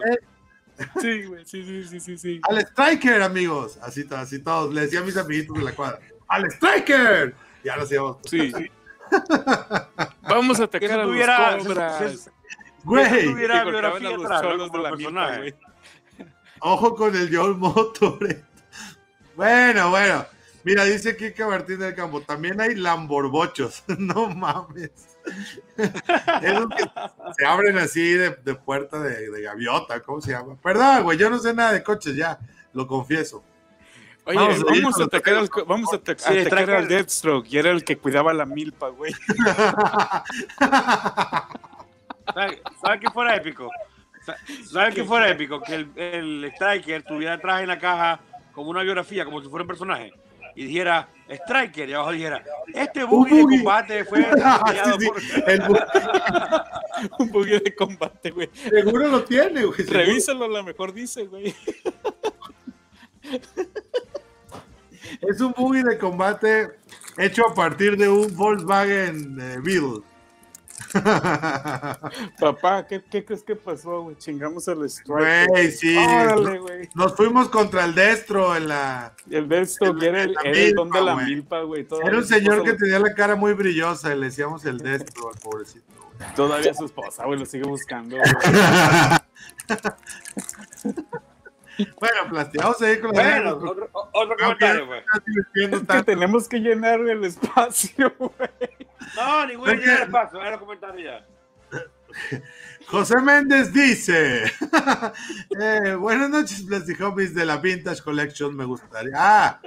Sí, güey, sí, sí, sí, sí, sí. Al Striker, amigos. Así, to- así todos. Le decía a mis amiguitos de la cuadra. ¡Al Striker! Ya lo hacíamos. Sí. Vamos a atacar a los ojo con el Joel Motor. Bueno, bueno. Mira, dice Kike Martín del Campo, también hay lamborbochos. *laughs* no mames. Esos que se abren así de, de puerta de, de gaviota, ¿cómo se llama? Perdón, güey, yo no sé nada de coches ya, lo confieso. Oye, Vamos vamos, a a atacar, al, vamos a Sí, atacar al Deathstroke y era el que cuidaba la milpa, güey. ¿Sabes sabe qué fuera épico? Sa- ¿Sabes qué fuera épico? Que el, el Striker tuviera atrás en la caja como una biografía, como si fuera un personaje. Y dijera, Striker, y abajo dijera, este buggy de buggy. combate fue *laughs* Ah, sí, por... sí, el bu- *laughs* Un poquito de combate, güey. seguro lo tiene, güey. Revísalo, a lo mejor dice, güey. Es un buggy de combate hecho a partir de un Volkswagen eh, Beetle. *laughs* Papá, ¿qué, qué crees que pasó, güey? Chingamos al Strike. Güey, sí. Órale, güey. Nos fuimos contra el Destro en la. El Deathstroke era el, La era el don de la güey. milpa, güey. Era un señor que tenía la cara muy brillosa y le decíamos el Destro al pobrecito. güey. lo- Todavía su esposa, güey, lo sigue buscando. güey. *laughs* Bueno, Plasti, vamos a ir con la Bueno, otro, otro comentario, pues. Es que tenemos que llenar el espacio, *laughs* güey. No, ningún Es que- día de paso, era ya. José Méndez dice: *laughs* eh, Buenas noches, Plastic Hobbies de la Vintage Collection. Me gustaría. Ah,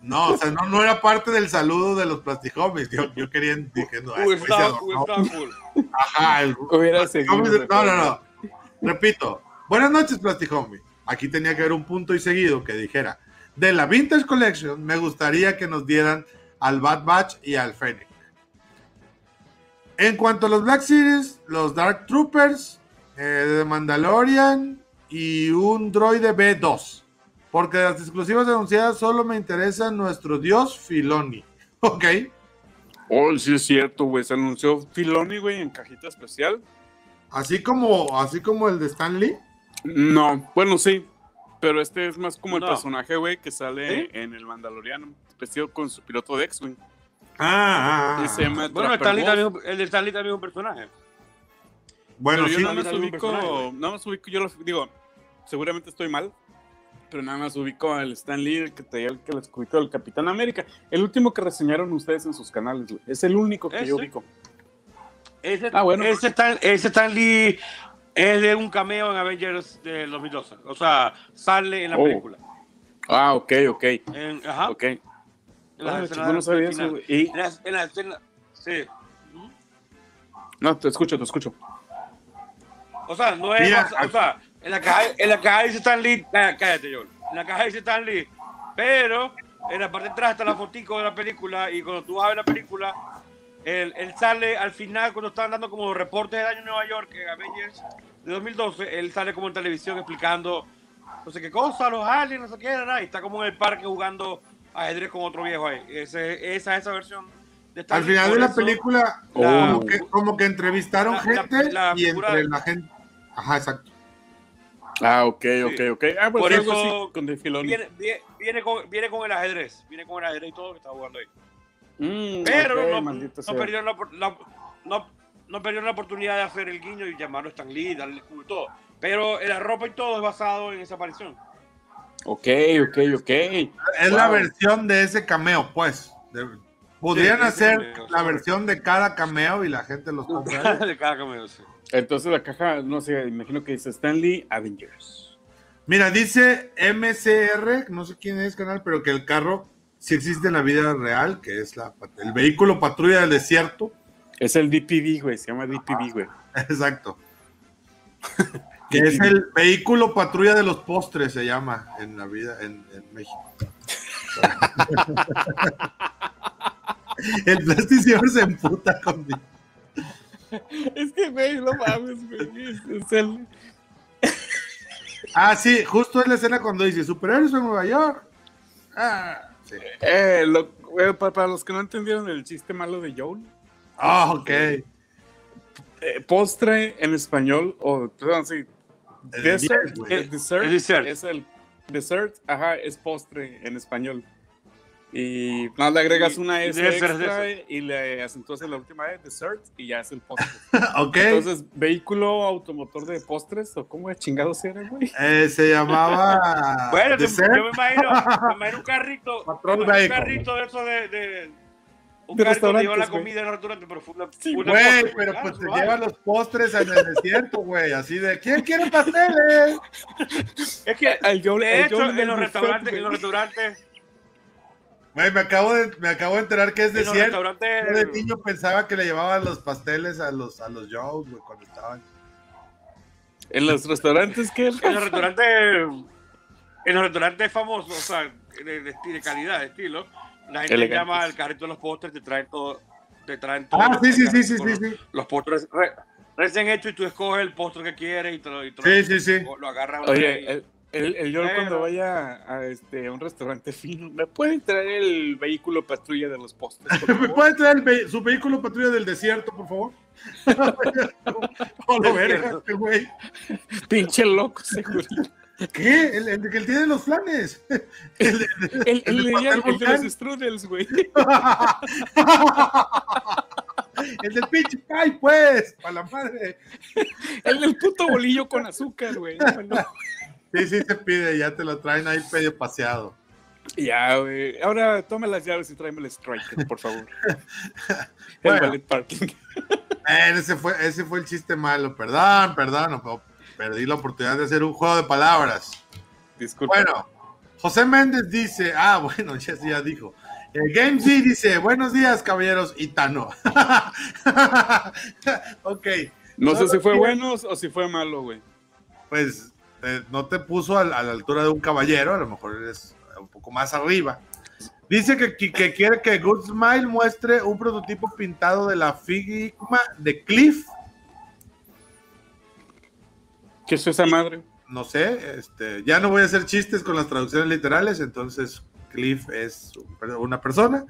no, o sea, no, no era parte del saludo de los Plastic Hobbies. Yo, yo quería. "Ah, Uy, este güey se está, adornó". uy, está cool. Ajá, el- *laughs* Hubiera seguido. Hobbies- No, no, no. Repito. Buenas noches, Plastic Homie. Aquí tenía que haber un punto y seguido que dijera: De la Vintage Collection, me gustaría que nos dieran al Bad Batch y al Fennec. En cuanto a los Black Series, los Dark Troopers, eh, de Mandalorian y un droide B2. Porque de las exclusivas anunciadas solo me interesa nuestro dios Filoni. *laughs* Ok. Oh, sí es cierto, güey. Se anunció Filoni, güey, en cajita especial. Así como, así como el de Stan Lee. No, bueno, sí. Pero este es más como el No. personaje, güey, que sale en el Mandaloriano, vestido con su piloto de X-Wing. Ah, ah, se llama Bueno, Trapper Stanley también, el de Stanley también es un personaje. Bueno, Pero yo sí. nada más ubico, nada más ubico, yo lo digo, seguramente estoy mal, pero nada más ubico al Stan Lee, el que traía el que les ubicó el Capitán América. El último que reseñaron ustedes en sus canales. Es el único que yo ubico. Ese, Ah, bueno. ese, Stan, ese Stan Lee es de un cameo en Avengers del 2012. O sea, sale en la Oh. película. Ah, ok, ok, En, ajá. ok. Ah, chico, no sabía eso, güey. Y- En las- en sí. No, te escucho, te escucho. O sea, no es. Mira, o sea, en la caja, en la caja dice Stan Lee. ah, cállate, John. En la caja dice Stan Lee. Pero en la parte de atrás está la fotico de la película. Y cuando tú vas a ver la película, él, él sale al final, cuando están dando como reportes del año en Nueva York, en Avengers de 2012, él sale como en televisión explicando no sé qué cosa, los aliens, no sé qué, nada, y está como en el parque jugando ajedrez con otro viejo ahí. Ese, esa esa versión de Al final de la eso- película, Oh. como, que, como que entrevistaron La- la- gente la y entre de- la gente. Ajá, exacto. Ah, ok, ok, ok. Ah, pues Por eso así con. Viene, viene, viene con, viene con el ajedrez, viene con el ajedrez y todo que está jugando ahí. Mm, Pero ok, no, no perdieron la, la- no, no perdieron la oportunidad de hacer el guiño y llamarlo Stan Lee, darle el todo. Pero la ropa y todo es basado en esa aparición. Ok, ok, ok. Es la versión de ese cameo, pues. De- podrían Sí, hacer cameo, la sí. versión de cada cameo y la gente los *laughs* compra. de cada cameo, sí. Entonces la caja, no sé, imagino que dice Stanley Avengers. Mira, dice MCR, no sé quién es canal, pero que el carro sí existe en la vida real, que es la, el vehículo patrulla del desierto. Es el DPV, güey, se llama DPV, güey. *laughs* Exacto. Que es el vehículo patrulla de los postres, se llama en la vida en, en México. *laughs* el plástico siempre se emputa conmigo. Es que, güey, no mames, güey. Es, el. Ah, sí, justo es la escena cuando dice superhéroes en Nueva York. Ah, sí. Eh, lo- pa- para, los que no entendieron el chiste malo de Joel, Ah, ok. eh, postre en español, o perdón, sí. Dessert, el dessert, El dessert. es el dessert, ajá, es postre en español. Y no, le agregas una S Debe ser extra eso. y le acentúas en la última E, dessert, y ya es el postre. *laughs* ok. Entonces, vehículo automotor de postres, o cómo de chingados era, güey. Eh, se llamaba. Bueno, Dessert. yo me imagino, me imagino un carrito, imagino un Vehicle. carrito de eso de, de un De carrito que lleva la comida en el restaurante, pero fue una, Sí, una Güey, postre, pero pues te suave. llevan los postres en el desierto, güey. Así de, ¿quién quiere pasteles? Es que El Joe- de el hecho, en los restaurantes, en los restaurantes, Güey, me acabo de, me acabo de enterar que es en los desierto. Yo de niño pensaba que le llevaban los pasteles a los, a los Joes, güey, cuando estaban. En los restaurantes, ¿qué? en los restaurantes, en los restaurantes famosos, o sea, de, de, de calidad, de estilo, la gente Elegantes. llama al carrito de los postres, te traen todo, te traen todo. Ah, sí, sí, sí, sí, sí, los- sí. Los postres re- recién hechos y tú escoges el postre que quieres y te lo, y te lo- Sí, sí, sí. lo agarras. Oye, el, el, el Pero- cuando vaya a, este, a un restaurante fino, ¿me pueden traer el vehículo patrulla de los postres? *laughs* ¿Me favor? puede traer el ve- su vehículo patrulla del desierto, por favor? *laughs* *laughs* o lo verga, este güey. Pinche loco, seguro. ¿Qué? El, el que tiene los flanes. *laughs* El, de- El, el, ¿El de de- pastel el de volcán? los strudels, güey. *laughs* el del pinche pie, pues, para la madre. El del puto bolillo con azúcar, güey. Sí, sí se pide, ya te lo traen ahí medio paseado. Ya, güey. Ahora toma las llaves y tráeme el striker, por favor. *laughs* El Bueno. ballet parking. Ese, fue, ese fue el chiste malo, perdón, perdón, no, perdí la oportunidad de hacer un juego de palabras. Disculpa. Bueno, José Méndez dice, ah, bueno, *laughs* ya, ya dijo. El Game Z dice, buenos días, caballeros, y Tano. *laughs* ok, no sé si fue bueno o si fue malo, güey. pues eh, no te puso a, la- altura de un caballero, a lo mejor eres un poco más arriba. Dice que, que- que quiere que Good Smile muestre un prototipo pintado de la Figma de Cliff. ¿Qué es esa madre? No sé, este, ya no voy a hacer chistes con las traducciones literales, entonces Cliff es un- una persona.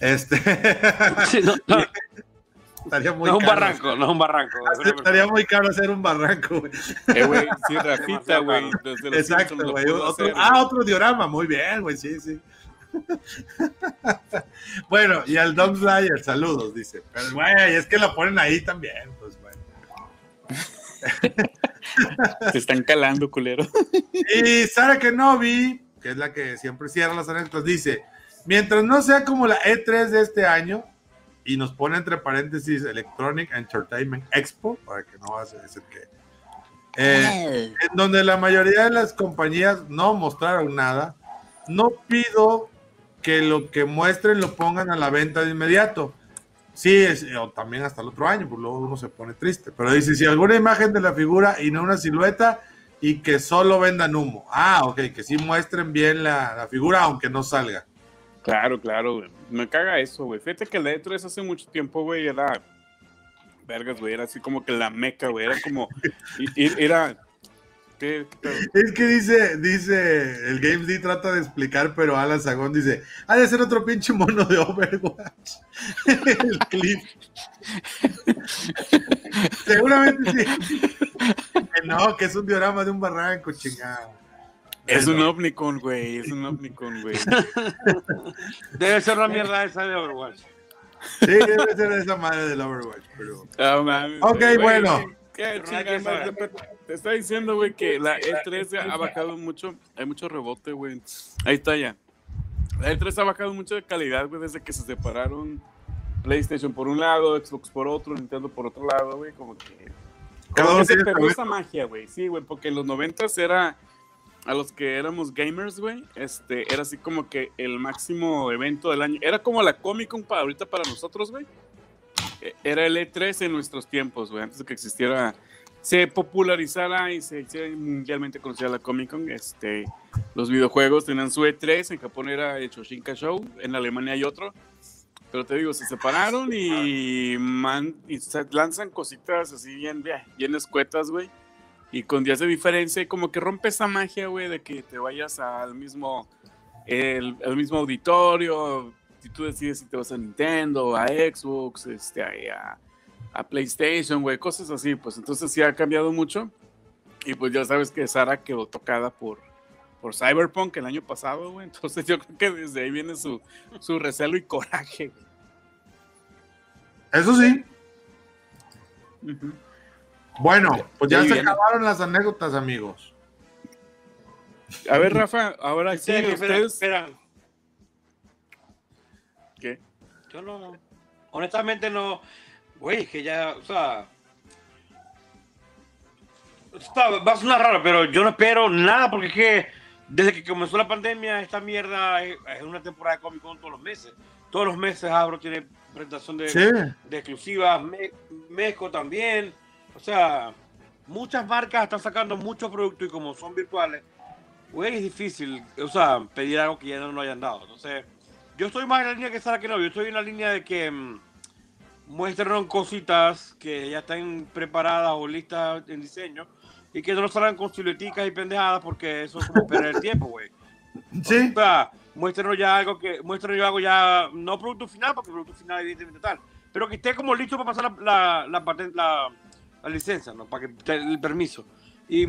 Este, *laughs* Sí, no, no, *laughs* estaría muy no es un caro. barranco, no es un barranco. Estaría muy caro hacer un barranco, güey. Eh, güey, *laughs* sí, Rafita, güey. caro. Exacto, güey. pudo Otro- hacer, ah, güey. otro diorama, muy bien, güey, sí, sí. bueno, y al Dom Slayer, saludos, dice. Pero, güey, es que la ponen ahí también, pues, bueno. Te están calando, culero. Y Sara Kenobi, que es la que siempre cierra las anécdotas, dice: Mientras no sea como la E3 de este año, y nos pone entre paréntesis Electronic Entertainment Expo, para que no va a ser que. eh, en donde la mayoría de las compañías no mostraron nada, no pido que lo que muestren lo pongan a la venta de inmediato. Sí, es- o también hasta el otro año, pues luego uno se pone triste. Pero dice, si alguna imagen de la figura y no una silueta y que solo vendan humo. Ah, ok, que sí muestren bien la, la figura aunque no salga. Claro, claro, güey. Me caga eso, güey. Fíjate que la E3 hace mucho tiempo, güey, era. Vergas, güey. Era así como que la meca, güey. Era como. Era. ¿Qué, qué pedo? Es que dice, dice, el Games D trata de explicar, pero Alan Sagón dice, ha de ser otro pinche mono de Overwatch. *laughs* el clip. *laughs* Seguramente sí. Que no, que es un diorama de un barranco, chingado. Es un Omnicon, güey. Es un Omnicon, güey. *laughs* Debe ser una mierda esa de Overwatch. Sí, debe ser esa madre del Overwatch, pero. Mames, Ok, güey, bueno. Te está diciendo, güey, que la E3 ha bajado mucho. Hay mucho rebote, güey. Ahí está ya. La E3 ha bajado mucho de calidad, güey, desde que se separaron PlayStation por un lado, Xbox por otro, Nintendo por otro lado, güey. Como que. Cada Como que se perdió esa magia, güey. Sí, güey, porque en los 90 era. A los que éramos gamers, güey, este, era así como que el máximo evento del año. Era como la Comic Con para ahorita para nosotros, güey. Eh, Era el E3 en nuestros tiempos, güey, antes de que existiera, se popularizara y se mundialmente conocida la Comic Con. Este, los videojuegos tenían su E3, en Japón era el Shoshinka Show, en Alemania hay otro. Pero te digo, se separaron y, lanzan cositas así bien, bien, escuetas, güey. Y con días de diferencia, como que rompe esa magia, güey, de que te vayas al mismo, el, al mismo auditorio. Si tú decides si te vas a Nintendo, a Xbox, este, a, a PlayStation, güey, cosas así. Pues entonces sí ha cambiado mucho. Y pues ya sabes que Sara quedó tocada por, por Cyberpunk el año pasado, güey. *laughs* Entonces yo creo que desde ahí viene su, su recelo y coraje. güey. Eso sí. Bueno, pues ya se bien. acabaron las anécdotas, amigos. A ver, Rafa, ahora sí, Espera, espera, ustedes. espera. ¿Qué? Yo no. Honestamente no. Güey, es que ya, o sea. Está, va a sonar raro, pero yo no espero nada porque es que desde que comenzó la pandemia, esta mierda es, es una temporada de Comic Con todos los meses. Todos los meses Abro tiene presentación de, Sí. de exclusivas, Me- Mezco también. O sea, muchas marcas están sacando muchos productos y como son virtuales, güey, es difícil, o sea, pedir algo que ya no nos hayan dado. Entonces, yo estoy más en la línea que Sara que no. Yo estoy en la línea de que muestren cositas que ya están preparadas o listas en diseño y que no salgan con silueticas y pendejadas porque eso es como *laughs* perder el tiempo, güey. Sí. O sea, muéstrenos ya algo que, muéstrenos ya algo ya, no producto final, porque producto final evidentemente tal, pero que esté como listo para pasar la, la, la, la- la licencia, ¿no? Para que el permiso. Y,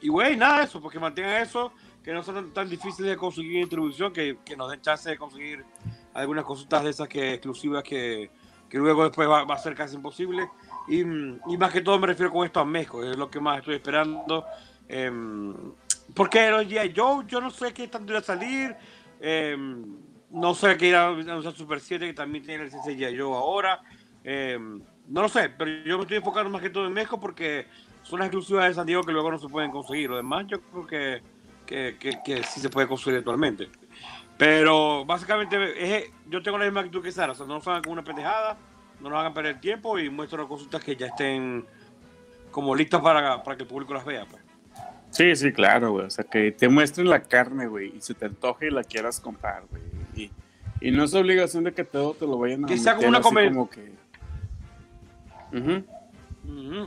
y güey, nada de eso, porque mantengan eso, que no sean tan, difíciles de conseguir en distribución, que, que nos den chance de conseguir algunas cositas de esas que exclusivas que, que luego después va, va a ser casi imposible. Y, más que todo me refiero con esto a México, es lo que más estoy esperando. Em, porque los G.I. Joe, yo no sé qué tanto irá a salir. em, no sé qué irá a anunciar Super 7, que también tiene licencia G.I. Joe ahora. em, no lo sé, pero yo me estoy enfocando más que todo en México porque son las exclusivas de San Diego que luego no se pueden conseguir. Lo demás, yo creo que, que, que, que sí se puede conseguir actualmente. Pero básicamente, es, yo tengo la misma actitud que Sara. O sea, no nos hagan con una pendejada, no nos hagan perder tiempo y muestran cositas que ya estén como listas para, para que el público las vea. Pues. Sí, sí, claro, güey. O sea, que te muestren la carne, güey, y se te antoje y la quieras comprar, güey. Y, y no es obligación de que todo te lo vayan a Que sea como una como que...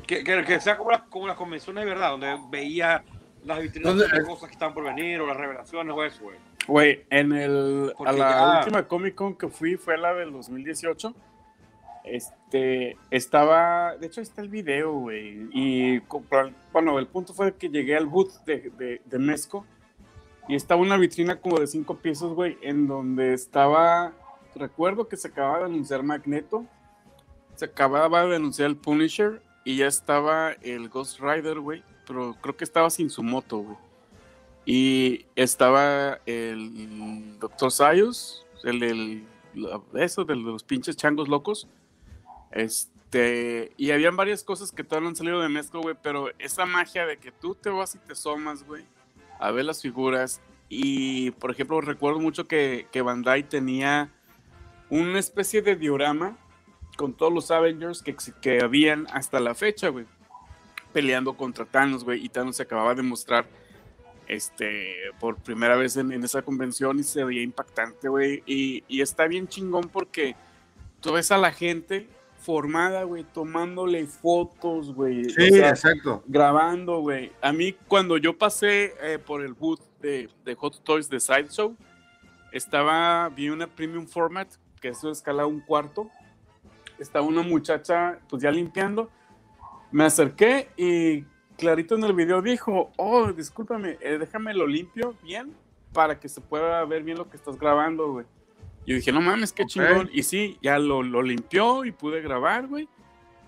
Que, que, que sea como las, como las convenciones de verdad, donde veía las vitrinas ¿Dónde- de cosas que están por venir o las revelaciones o eso, güey. Güey, en el... A Porque la ya- última Comic Con que fui fue la del 2018. Este, estaba... De hecho, ahí está el video, güey. Y, bueno, el punto fue que llegué al booth de, de, de Mezco y estaba una vitrina como de cinco pisos, güey, en donde estaba... Recuerdo que se acababa de anunciar Magneto, se acababa de anunciar el Punisher y ya estaba el Ghost Rider, güey, pero creo que estaba sin su moto, güey. Y estaba el Dr. Sayus, el la- eso de los pinches changos locos. Este, y habían varias cosas que todavía no han salido de mezcla, güey, pero esa magia de que tú te vas y te asomas, güey, a ver las figuras. Y, por ejemplo, recuerdo mucho que, que Bandai tenía una especie de diorama con todos los Avengers que, que habían hasta la fecha, güey. Peleando contra Thanos, güey. Y Thanos se acababa de mostrar este, por primera vez en, en esa convención y se veía impactante, güey. Y, y está bien chingón porque tú ves a la gente formada, güey, tomándole fotos, güey. Sí, o sea, exacto. grabando, güey. A mí, cuando yo pasé eh, por el booth de, de Hot Toys de Sideshow, estaba, vi una premium format, que eso escala un cuarto. Estaba una muchacha, pues ya limpiando. Me acerqué y clarito en el video dijo, oh, discúlpame, eh, déjame lo limpio bien para que se pueda ver bien lo que estás grabando, güey. Yo dije, no mames, qué chingón. Y sí, ya lo, lo limpió y pude grabar, güey.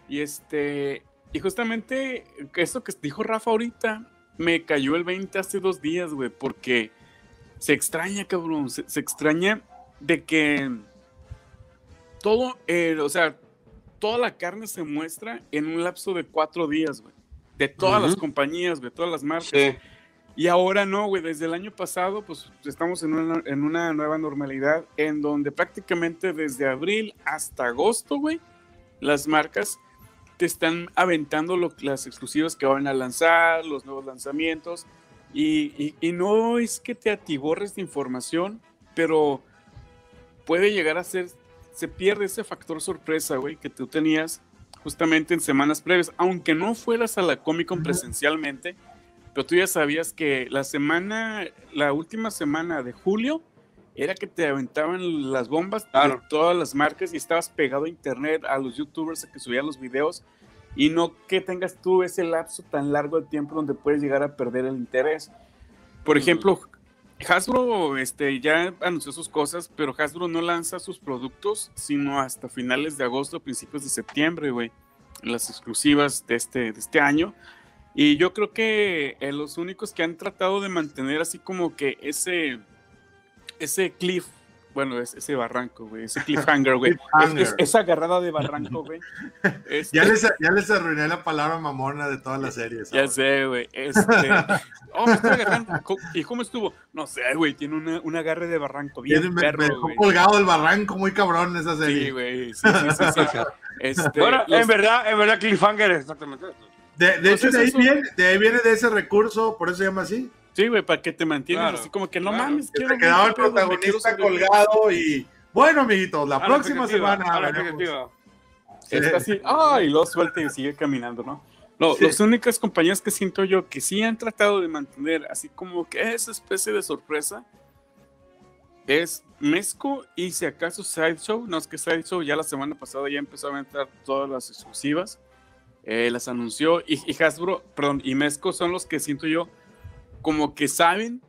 Y este, y justamente eso que dijo Rafa ahorita, me cayó el 20 hace dos días, güey, porque se extraña, cabrón, se, se extraña de que todo, eh, o sea, toda la carne se muestra en un lapso de cuatro días, güey. De todas las compañías, güey, todas las marcas. Sí. Y ahora no, güey, desde el año pasado, pues estamos en una, en una nueva normalidad en donde prácticamente desde abril hasta agosto, güey, las marcas te están aventando lo- las exclusivas que van a lanzar, los nuevos lanzamientos. Y, y- y no es que te atiborres de información, pero puede llegar a ser, se pierde ese factor sorpresa, güey, que tú tenías justamente en semanas previas, aunque no fueras a la Comic Con presencialmente, pero tú ya sabías que la semana, la última semana de julio, era que te aventaban las bombas Claro. de todas las marcas y estabas pegado a internet, a los youtubers a que subían los videos, y no que tengas tú ese lapso tan largo de tiempo donde puedes llegar a perder el interés. Por ejemplo, Hasbro este, ya anunció sus cosas, pero Hasbro no lanza sus productos sino hasta finales de agosto, principios de septiembre, güey. Las exclusivas de este, de este año. Y yo creo que eh, los únicos que han tratado de mantener así como que ese, ese cliff bueno, es, ese barranco, güey, ese *laughs* cliffhanger, güey. es, esa agarrada de barranco, güey. *laughs* ya, les, ya les arruiné la palabra mamona de todas las series. Ya sé, güey. Este, *laughs* oh, me estoy agarrando. ¿Y cómo estuvo? No sé, güey, tiene una, un agarre de barranco bien me, perro, me colgado del barranco, muy cabrón esa serie. Sí, güey, sí, sí, sí. Este, bueno, en verdad, en verdad, cliffhanger es exactamente eso. De, de hecho, de ahí, viene, de ahí viene de ese recurso, por eso se llama así. Sí, güey, para que te mantienes así como que no mames, que quiero. quedaba el protagonista colgado y. Bueno, amiguitos, la próxima semana. Está así, ah, y lo suelta y sigue caminando, ¿no? No, las únicas compañías que siento yo que sí han tratado de mantener así como que esa especie de sorpresa es Mezco y si acaso Sideshow. No es que Sideshow ya la semana pasada ya empezó a entrar todas las exclusivas. Eh, las anunció y, y Hasbro, perdón, y Mezco son los que siento yo como que saben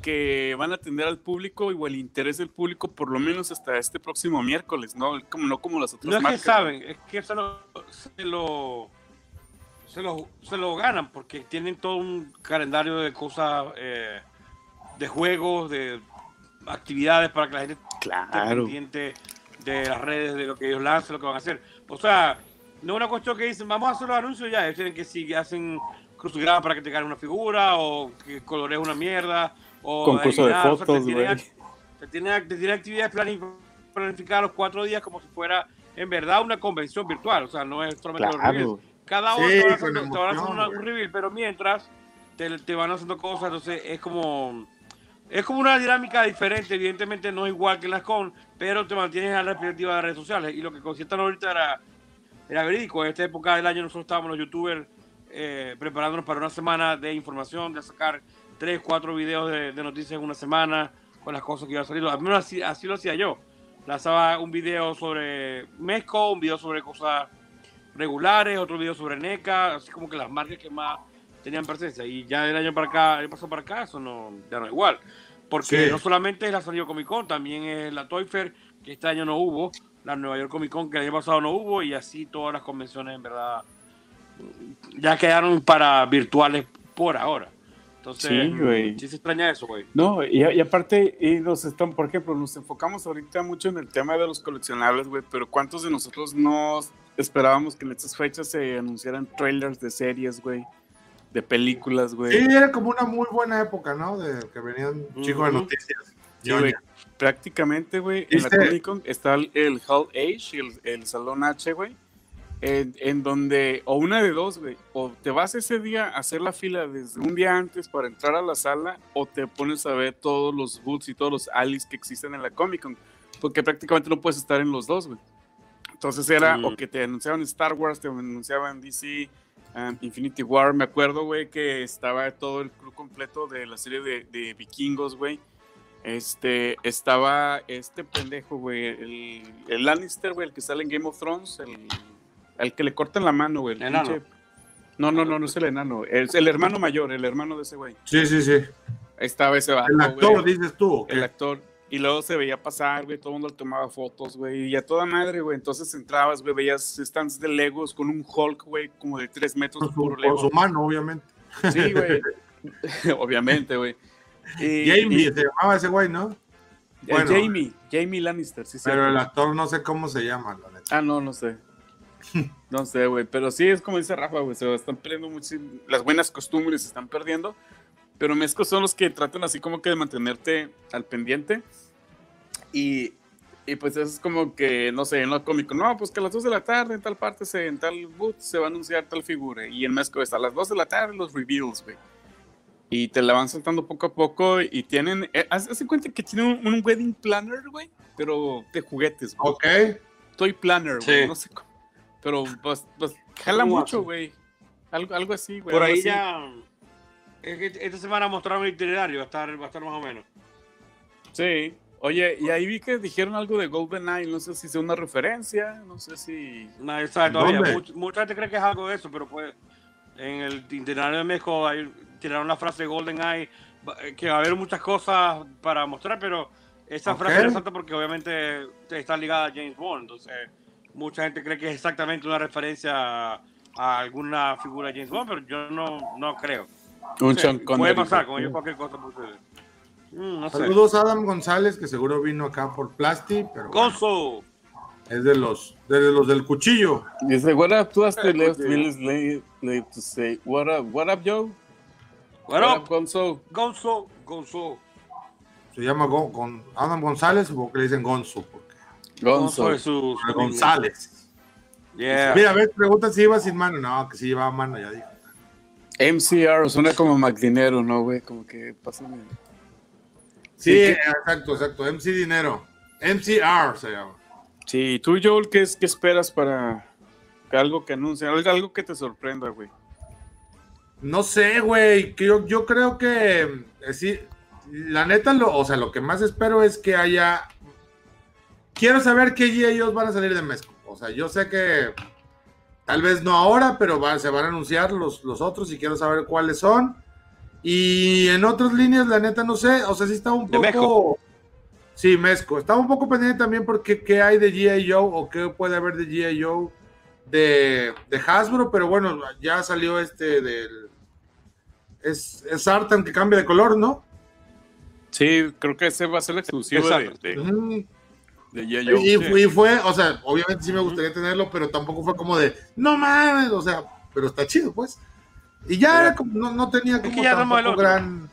que van a atender al público o el interés del público por lo menos hasta este próximo miércoles, ¿no? Como, no como las otras no es que saben, es que se lo, se lo, se lo, ganan porque tienen todo un calendario de cosas, eh, de juegos, de actividades para que la gente claro. esté pendiente de las redes, de lo que ellos lanzan, lo que van a hacer. O sea, no es una cuestión que dicen, vamos a hacer los anuncios ya, ellos tienen que si hacen crucigrama para que te gane una figura, o que colorees una mierda, o concurso de fotos, güey. te, tiene, actividades planificadas los cuatro días como si fuera en verdad una convención virtual, o sea, no es solamente los Cada uno te, van a hacer un reveal, pero mientras te, te, van haciendo cosas, entonces es como es como una dinámica diferente, evidentemente no igual que las con, pero te mantienes a la perspectiva de redes sociales. Y lo que consientan ahorita era, era verídico. En esta época del año nosotros estábamos los youtubers eh, preparándonos para una semana de información, de sacar tres, cuatro videos de, noticias en una semana con las cosas que iban salir. Al menos así, lo hacía yo. Lanzaba un video sobre Mezco, un video sobre cosas regulares, otro video sobre NECA, así como que las marcas que más tenían presencia. Y ya el año para acá, el paso para acá, eso no, ya no es igual. Porque no solamente es la salió Comic Con, también es la Toy Fair, que este año no hubo, la Nueva York Comic Con, que el año pasado no hubo, y así todas las convenciones en verdad ya quedaron para virtuales por ahora. Entonces, sí, se extraña eso, güey. No, y, aparte, y nos están, por ejemplo, nos enfocamos ahorita mucho en el tema de los coleccionables, güey, pero ¿cuántos de nosotros no esperábamos que en estas fechas se anunciaran trailers de series, güey? De películas, güey. Sí, era como una muy buena época, ¿no? De que venían chicos de noticias. Sí, güey. Prácticamente, güey, en la Comic Con está el, Hall Age, el, el Salón H, güey en, donde, o una de dos, güey, o te vas ese día a hacer la fila desde un día antes para entrar a la sala, o te pones a ver todos los boots y todos los alis que existen en la Comic Con, porque prácticamente no puedes estar en los dos, güey. Entonces era, o que te anunciaban Star Wars, te anunciaban DC, um, Infinity War, me acuerdo, güey, que estaba todo el club completo de la serie de, de vikingos, güey. Este, estaba este pendejo, güey, el, el Lannister, güey, el que sale en Game of Thrones, el al que le cortan la mano, güey. No, no, no, no es el enano. Es el hermano mayor, el hermano de ese güey. Sí, sí, sí. Ahí estaba ese vato, El actor, dices tú. El actor. Y luego se veía pasar, güey, todo el mundo le tomaba fotos, güey, y a toda madre, güey. Entonces entrabas, güey, veías stands de Legos con un Hulk, güey, como de tres metros de puro Lego. Con su mano, obviamente. Sí, güey. *laughs* obviamente, güey. Jamie, se llamaba ese güey, ¿no? Bueno, Jamie, Jamie Lannister, sí, sí. Pero el actor no sé cómo se llama, la neta. Ah, no, no sé. *laughs* No sé, güey, pero sí es como dice Rafa, güey, se están perdiendo mucho, las buenas costumbres se están perdiendo, pero mezcos son los que tratan así como que de mantenerte al pendiente y, y pues eso es como que, no sé, en lo cómico, no, pues que a las 2 de la tarde en tal parte, se, en tal boot se va a anunciar tal figura y el mezco está a las 2 de la tarde los reveals, güey. Y te la van saltando poco a poco y tienen, eh, haz, cuenta que tienen un, wedding planner, güey, pero de juguetes, güey. Ok. Toy planner, güey, no sé cómo pero pues, pues jala mucho, güey. Algo, algo así, güey. Por ahí ya. Esta semana mostraron el itinerario, va a estar, va a estar más o menos. Sí. Oye, y ahí vi que dijeron algo de GoldenEye, no sé si es una referencia, no sé si... No, sabe todavía. Mucha, gente cree que es algo de eso, pero pues en el itinerario de México hay, tiraron la frase GoldenEye que va a haber muchas cosas para mostrar, pero esa Ok. frase resalta porque obviamente está ligada a James Bond, entonces mucha gente cree que es exactamente una referencia a, a alguna figura de James Bond, pero yo no, no creo. Un O sea, puede pasar con ellos cualquier cosa. porque- Mm, no sé. Saludos a Adam González, que seguro vino acá por Plasti, pero bueno, Gonzo. es de los, de los del cuchillo. Dice, what up, tú hasta Eh, left porque- Willis late, to say, what up, what up, Joe? Bueno, What up, Gonzo? Gonzo, Gonzo. Se llama Gon- Gon- Adam González, o que le dicen Gonzo, Gonzo. González. Yeah. Mira, a ver, pregunta si iba sin mano. No, que si llevaba mano, ya dijo. MCR, suena como McDinero, ¿no, güey? Como que pásame. Sí, exacto, exacto. MC Dinero. MCR se llama. Sí, tú, Joel, ¿qué, es- qué esperas para algo que anuncie? Algo, algo que te sorprenda, güey. No sé, güey. que Yo, yo creo que eh, sí. La neta, lo, o sea, lo que más espero es que haya. Quiero saber qué ellos van a salir de Mezco. O sea, yo sé que tal vez no ahora, pero va- se van a anunciar los, los otros y quiero saber cuáles son. Y en otras líneas, la neta, no sé. O sea, sí estaba un ¿De poco. Mezco? Sí, Mezco. Estaba un poco pendiente también porque qué hay de G.I. Joe o qué puede haber de G.I. Joe de, de Hasbro, pero bueno, ya salió este del. Es, es Artan que cambia de color, ¿no? Sí, creo que ese va a ser el exclusivo de, Exacto. de, Ujú. De G.I. Y, Sí. fue- y fue, o sea, obviamente sí me gustaría tenerlo, pero tampoco fue como de, no mames, o sea, pero está chido, pues. Y ya era como, no, no tenía como tampoco gran,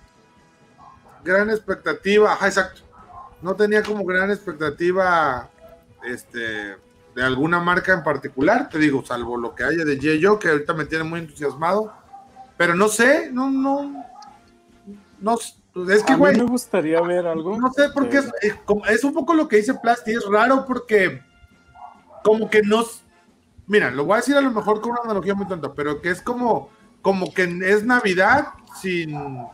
gran expectativa, ajá, exacto. No tenía como gran expectativa, este, de alguna marca en particular, te digo, salvo lo que haya de. Joe, que ahorita me tiene muy entusiasmado, pero no sé, no, no, no, es que, a mí güey, me gustaría ver algo. no sé por qué, es, de- es un poco lo que dice Plasti, es raro porque como que nos... Mira, lo voy a decir a lo mejor con una analogía muy tonta, pero que es como, como que es Navidad sin... o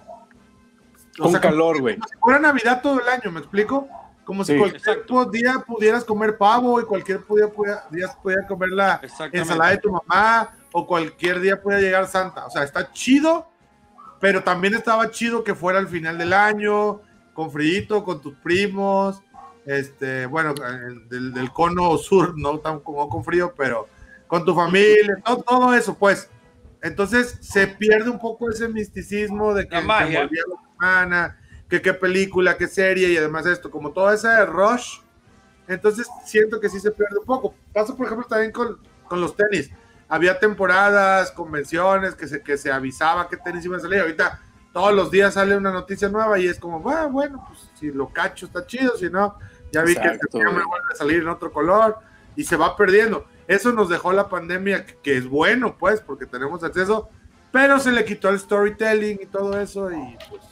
Con sea, calor, güey. Como si fuera Navidad todo el año, ¿me explico? Como si Sí. cualquier Exacto. día pudieras comer pavo y cualquier día, pudiera- día pudiera comer la ensalada de tu mamá o cualquier día puede llegar Santa. O sea, está chido, pero también estaba chido que fuera al final del año, con frío, con tus primos, este, bueno, el- del, del cono sur, no tan como con frío, pero con tu familia, todo, todo eso, pues. Entonces se pierde un poco ese misticismo de que La se magia. envolvía la semana, que qué película, qué serie y además esto, como todo ese rush. Entonces siento que sí se pierde un poco. Pasa, por ejemplo, también con, con los tenis. Había temporadas, convenciones que se, que se avisaba qué tenis iban a salir. Ahorita todos los días sale una noticia nueva y es como, "Ah, bueno, pues si lo cacho está chido, si no, ya vi que Exacto, septiembre güey. vuelve a salir en otro color y se va perdiendo. Eso nos dejó la pandemia, que, que es bueno, pues, porque tenemos acceso, pero se le quitó el storytelling y todo eso y pues,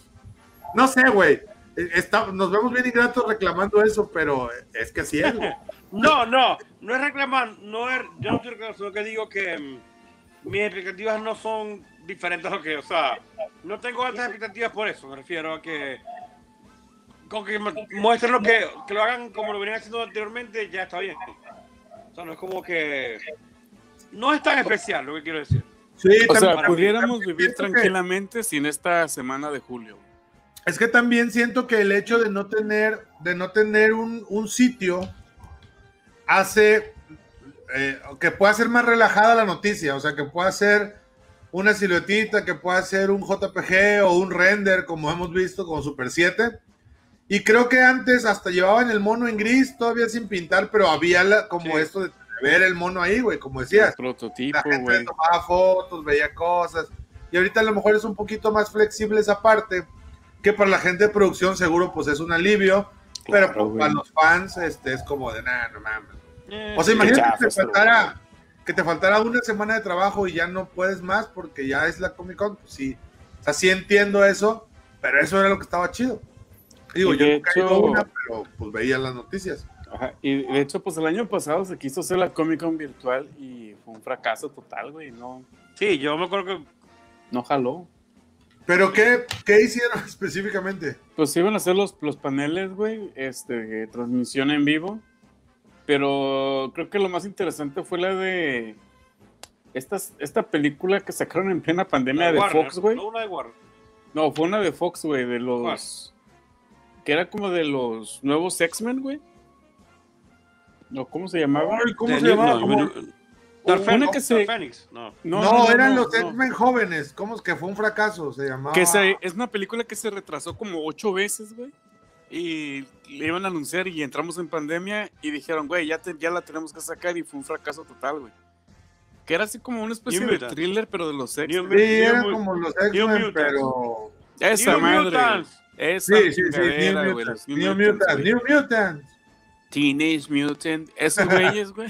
no sé, güey. Eh, Está, nos vemos bien ingratos reclamando eso, pero es que así es, güey. No, no, no es reclamar, no es, yo no estoy reclamando, sino que digo que mm, mis expectativas no son diferentes a lo que, o sea, no tengo altas expectativas por eso, me refiero a que con que mu- muestren lo que, que lo hagan como lo venían haciendo anteriormente, ya está bien. O sea, no es como que no es tan especial lo que quiero decir. Sí, O sea, pudiéramos vivir que- tranquilamente sin esta semana de julio. Es que también siento que el hecho de no tener, de no tener un, un sitio hace eh, que pueda ser más relajada la noticia, o sea, que pueda ser una siluetita, que pueda ser un JPG o un render, como hemos visto con Super 7. Y creo que antes hasta llevaban el mono en gris, todavía sin pintar, pero había la- como Sí. esto de ver el mono ahí, güey, como decías. Prototipo, La gente güey. tomaba fotos, veía cosas. Y ahorita a lo mejor es un poquito más flexible esa parte, que para la gente de producción seguro pues es un alivio, pero Claro, pues, güey. para los fans este, es como de nada, no mames. Eh, O sea, imagínate que te, faltara, que te faltara una semana de trabajo y ya no puedes más porque ya es la Comic Con, pues sí. O sea, sí entiendo eso, pero eso era lo que estaba chido. Digo, yo nunca he ido a hecho- una, pero pues veía las noticias. Ajá, Y de hecho, pues el año pasado se quiso hacer la Comic Con virtual y fue un fracaso total, güey. No, Sí, yo me acuerdo que no jaló. Pero ¿qué, qué hicieron *laughs* específicamente? Pues iban a hacer los, los paneles, güey, este, transmisión en vivo. Pero creo que lo más interesante fue la de estas, esta película que sacaron en plena pandemia de Warner, Fox, güey. no una de Warner. No, fue una de Fox, güey, de los. Que era como de los nuevos X-Men, güey. No, ¿cómo se llamaba? Ay, ¿Cómo De se llamaba? no, no, Dark Una Phoenix, que se- Dark Phoenix, no. No, eran los no. X-Men jóvenes. ¿Cómo es que fue un fracaso? Se llamaba. Que se- es una película que se retrasó como ocho veces, güey. Y le iban a anunciar y entramos en pandemia y dijeron, güey, ya, te- ya la tenemos que sacar y fue un fracaso total, güey. Que era así como una especie New de thriller, pero de los X. New Sí, New como los New X-Men, Mutants. pero. Esa New madre. Mutants. Esa Sí, sí, sí. New güey, Mutants. los New Mutants, Mutants. güey. New Mutants. Teenage Mutant, esos *laughs* güeyes, güey.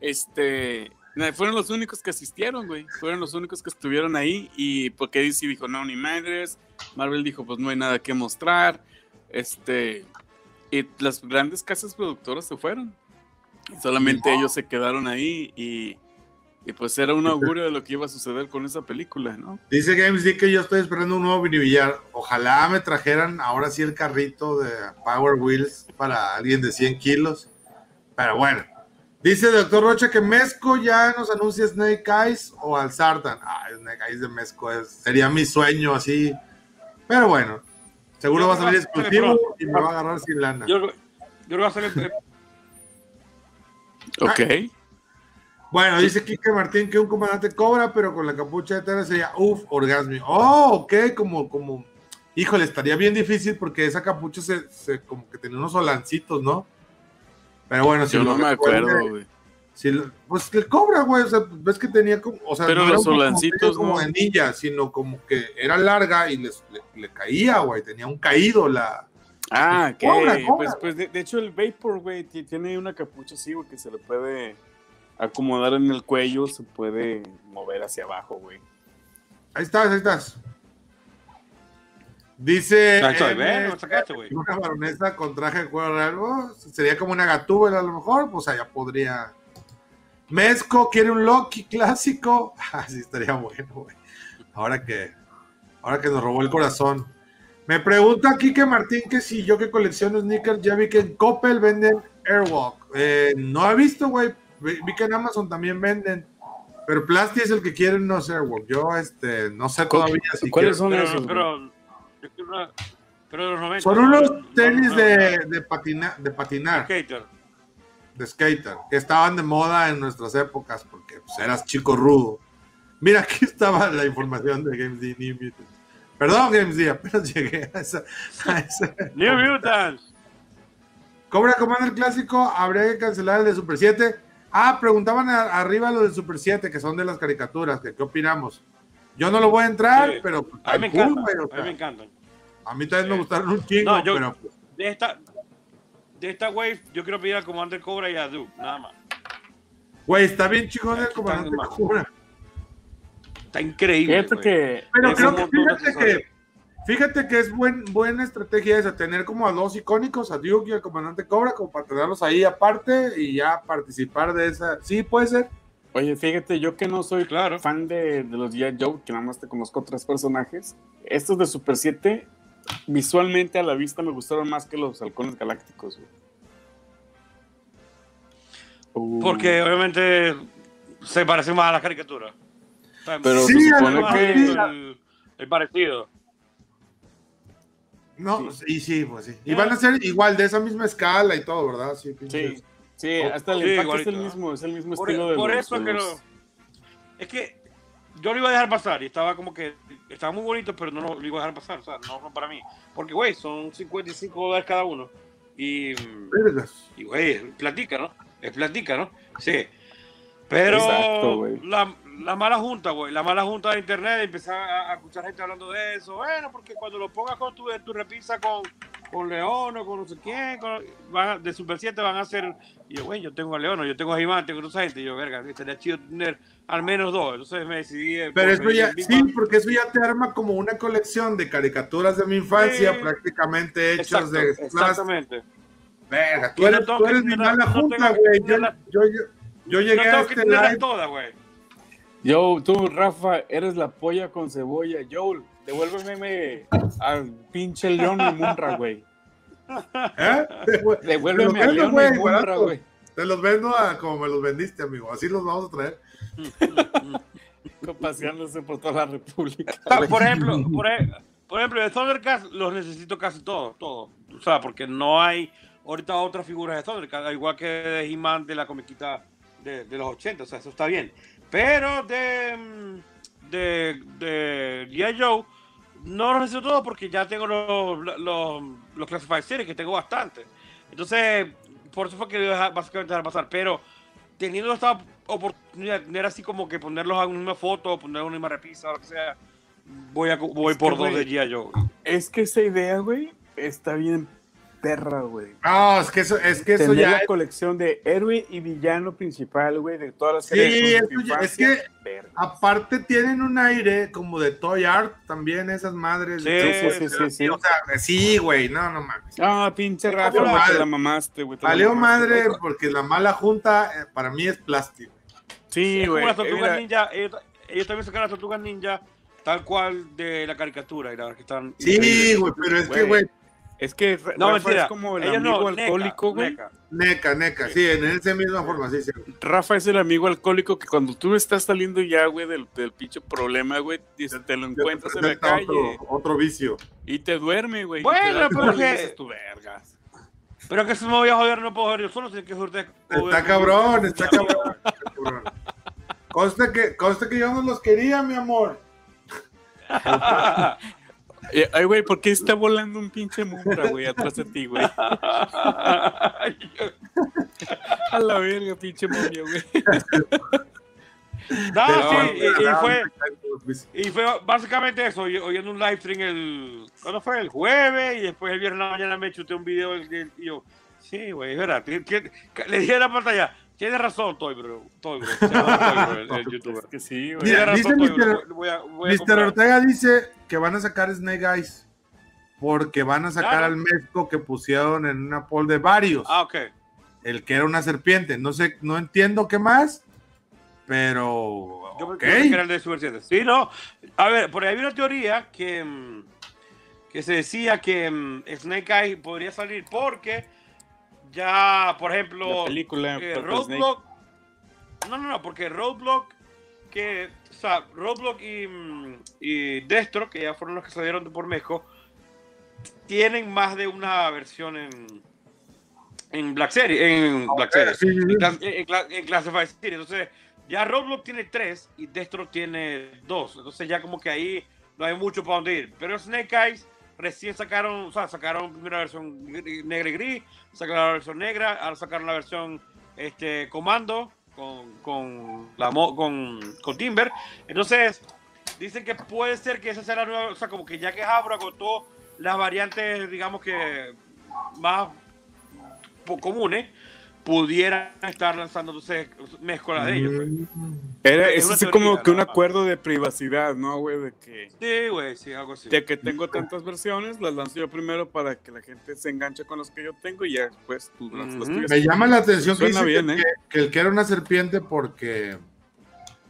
este, fueron los únicos que asistieron, güey. Fueron los únicos que estuvieron ahí y porque DC dijo, no, ni madres. Marvel dijo, pues no hay nada que mostrar. Este, y las grandes casas productoras se fueron. Solamente ellos se quedaron ahí y, y pues era un augurio de lo que iba a suceder con esa película, ¿no? Dice Games D que yo estoy esperando un nuevo Vini Villar. Ojalá me trajeran ahora sí el carrito de Power Wheels para alguien de 100 kilos. Pero bueno. Dice Doctor Rocha que Mezco ya nos anuncia Snake Eyes o al Sartan. Ah, Snake Eyes de Mezco es, sería mi sueño así. Pero bueno. Seguro Yo va a salir exclusivo y me va a agarrar sin lana. Yo, yo creo que va a salir. Ok. Bueno, dice Kike Martín que un comandante cobra, pero con la capucha de tela sería uff, orgasmo. Oh, ok, como, como, híjole, estaría bien difícil porque esa capucha se, se- como que tenía unos solancitos, ¿no? Pero bueno, si Yo no me acuerdo, güey. Si pues el cobra, güey, o sea, ves que tenía como, o sea, Pero era los como- solancitos, como ¿no? de ninja, sino como que era larga y les- le, le caía, güey, tenía un caído la. Ah, ok. Cobra, cobra. Pues, pues de, de hecho el Vapor, güey, ti- tiene una capucha así, güey, que se le puede acomodar en el cuello, se puede mover hacia abajo, güey. Ahí estás, ahí estás. Dice. Ahí estoy, ven, lo sacaste, güey. Una baronesa con traje de cuero real. oh, sería como una gatúbela a lo mejor. Pues allá podría. Mezco quiere un Loki clásico. *laughs* Así estaría bueno, güey. Ahora que. Ahora que nos robó el corazón. Me pregunta Kike Martín que si yo que colecciono sneakers, ya vi que en Coppel venden Airwalk. Eh, no he visto, güey. Vi, que en Amazon también venden. Pero Plasti es el que quiere unos Airwalk. Yo, este, no sé todavía si ¿Cuáles quiero- son Pero, esos? pero, los 90. Son no, unos no, tenis no, de, de, patina- de patinar, Skater. De skater, que estaban de moda en nuestras épocas porque pues, eras chico rudo. Mira, aquí estaba la información de Games D New Mutants. Perdón, Games D, apenas *laughs* llegué a esa. a esa- New Mutants. Cobra Commander clásico, habría que cancelar el de Super 7. Ah, preguntaban a- arriba lo del Super 7, que son de las caricaturas, que qué opinamos. Yo no lo voy a entrar, Sí. pero A mí me cool, o A mí me encantan. a mí también me gustaron un chingo, No, yo- pero pues, De esta, de esta wave, yo quiero pedir al Commander Cobra y a Duke, nada más. güey, está bien chingón el comandante. Cobra. Está increíble. Que Pero creo que fíjate que fíjate que es buen, buena estrategia esa, tener como a dos icónicos, a Duke y al comandante Cobra, como para tenerlos ahí aparte y ya participar de esa. Sí, puede ser. Oye, fíjate, yo que no soy Claro. fan de, de los G.I. Joe, que nada más te conozco tres personajes, estos de Super 7, visualmente a la vista me gustaron más que los halcones galácticos. güey. Uh, Porque obviamente se parece más a la caricatura. O sea, Pero Sí, se supone que... el, el parecido. No, y sí, pues sí. Y van a ser igual, de esa misma escala y todo, ¿verdad? Sí, Sí, pinches. sí, hasta el Sí, impacto es el mismo, es el mismo Por, estilo de por los- eso de que los- lo. Es que yo lo iba a dejar pasar y estaba como que. Estaba muy bonito, pero no lo, iba a dejar pasar. O sea, no son para mí. Porque, güey, son 55 dólares cada uno. Y. Y, güey, platica, ¿no? Es platica, ¿no? Sí. Pero Exacto, la, la mala junta, güey, la mala junta de internet, empezar a, a escuchar gente hablando de eso. Bueno, porque cuando lo pongas con tu, tu repisa con, con León o con no sé quién, con- van a- de Super 7 van a hacer. Y yo, güey, yo tengo a León, yo tengo a Jimán, tengo a esa gente. Y yo, verga, estaría chido tener al menos dos. Entonces me decidí. Pero eso ya, sí, porque eso ya te arma como una colección de caricaturas de mi infancia, Sí. prácticamente hechos Exacto, de plástico. exactamente. Verga, tú eres, tú eres mi mala junta, güey. Yo, tenerla- yo, yo, yo llegué No a este live. todas, güey. Yo, tú, Rafa, eres la polla con cebolla. Joel, devuélveme al pinche León y Munra, güey. ¿Eh? Devuélveme Te a los vendo, León y Munra, güey. Te los vendo a como me los vendiste, amigo. Así los vamos a traer. paseándose por toda la República. Por ejemplo, por, e- por ejemplo, de Thundercats los necesito casi todos, todos. O sea, porque no hay ahorita otras figuras de Thundercats, al igual que de He-Man de la comiquita de, de los 80, o sea, eso está bien. Pero de, mm, de, de G.I. Joe, no los necesito todos porque ya tengo los, los, los Classified Series, que tengo bastante. Entonces, por eso fue que dejar- básicamente dejar pasar. Pero teniendo esta oportunidad de tener así como que ponerlos en una foto, poner una misma repisa, lo que sea, voy, a, voy Es por que, dos de G.I. Joe. Es que esa idea, güey, está bien perra, güey. No, es que eso, es que eso ya la es- colección de héroe y villano principal, güey, de todas las Sí, series ya- es que- aparte tienen un aire como de Toy Art también esas madres. Sí, de- sí, sí, sí. O sea, sí, güey, no, no mames. Ah, pinche Rafa, madre. la mamaste, güey. Valió mamaste. madre porque la mala junta eh, para mí es plástico. Sí, güey. las eh, tortugas ninja, ellos, ellos también sacan las tortugas ninja tal cual de la caricatura y la verdad que están Sí, güey, pero es que, Güey. Es que No, Rafa mentira. es como el ellos amigo no, alcohólico, güey. Neca. neca, neca, sí, en esa misma forma, sí, sí. Rafa es el amigo alcohólico que cuando tú estás saliendo ya, güey, del, del pinche problema, güey, y se te lo encuentras en la calle Otro, otro vicio. y te duerme, güey. Bueno, pero que- tu vergas. Pero que si me voy a joder, no puedo joder yo solo, tiene que joder. Está cabrón, está cabrón. está cabrón. Conste que, conste que yo no los quería, mi amor. *laughs* Eh, ay, güey, ¿por qué está volando un pinche mumbra, güey, atrás de ti, güey? *laughs* A la verga, pinche momia, güey. No, Pero- sí, y, y fue, pues, y fue básicamente eso, oy- oyendo un live stream el, ¿cuándo fue? El jueves y después el viernes en la mañana me chuté un video y yo, sí, güey, es verdad, le dije a la pantalla, tienes razón, Toy, bro, Toy, bro, *laughs* el, el youtuber. Es que sí, güey. Mira, razón, dice Toy, bro, Mr. voy a- voy a Mr. comprar. Ortega dice que van a sacar Snake Eyes porque van a sacar Claro. al mezco que pusieron en una poll de varios. Ah, ok. El que era una serpiente. No sé, no entiendo qué más, pero. Yo pensé que era el de Super 7. Sí, no. A ver, por ahí había una teoría que, mm, que se decía que mm, Snake Eye podría salir porque ya, por La ejemplo, película eh. Roadblock. No, no, no, porque Roadblock, que, o sea, Roadblock y, y Destro, que ya fueron los que salieron de por México, tienen más de una versión en, en Black Series. En Black Series. Sí, sí, sí. En, en cla- en Classified Series. Entonces, ya Roblox tiene tres y Destro tiene dos. Entonces, ya como que ahí no hay mucho para dónde ir. Pero Snake Eyes recién sacaron, o sea, sacaron primero la versión negra y gris, sacaron la versión negra, ahora sacaron la versión este, comando con, con, la, con, con Timber. Entonces, dicen que puede ser que esa sea la nueva, o sea, como que ya que Hasbro agotó las variantes, digamos que más comunes, pudieran estar lanzando entonces mezcla de ellos. pues. Era, Es así como que un acuerdo de privacidad, ¿no, güey? De que, Sí, güey, sí, algo así. de que tengo tantas versiones, las lanzo yo primero para que la gente se enganche con las que yo tengo y ya después tú lanzas las Ujú. tuyas. Me llama la atención que, dice bien, que, ¿eh? que el que era una serpiente porque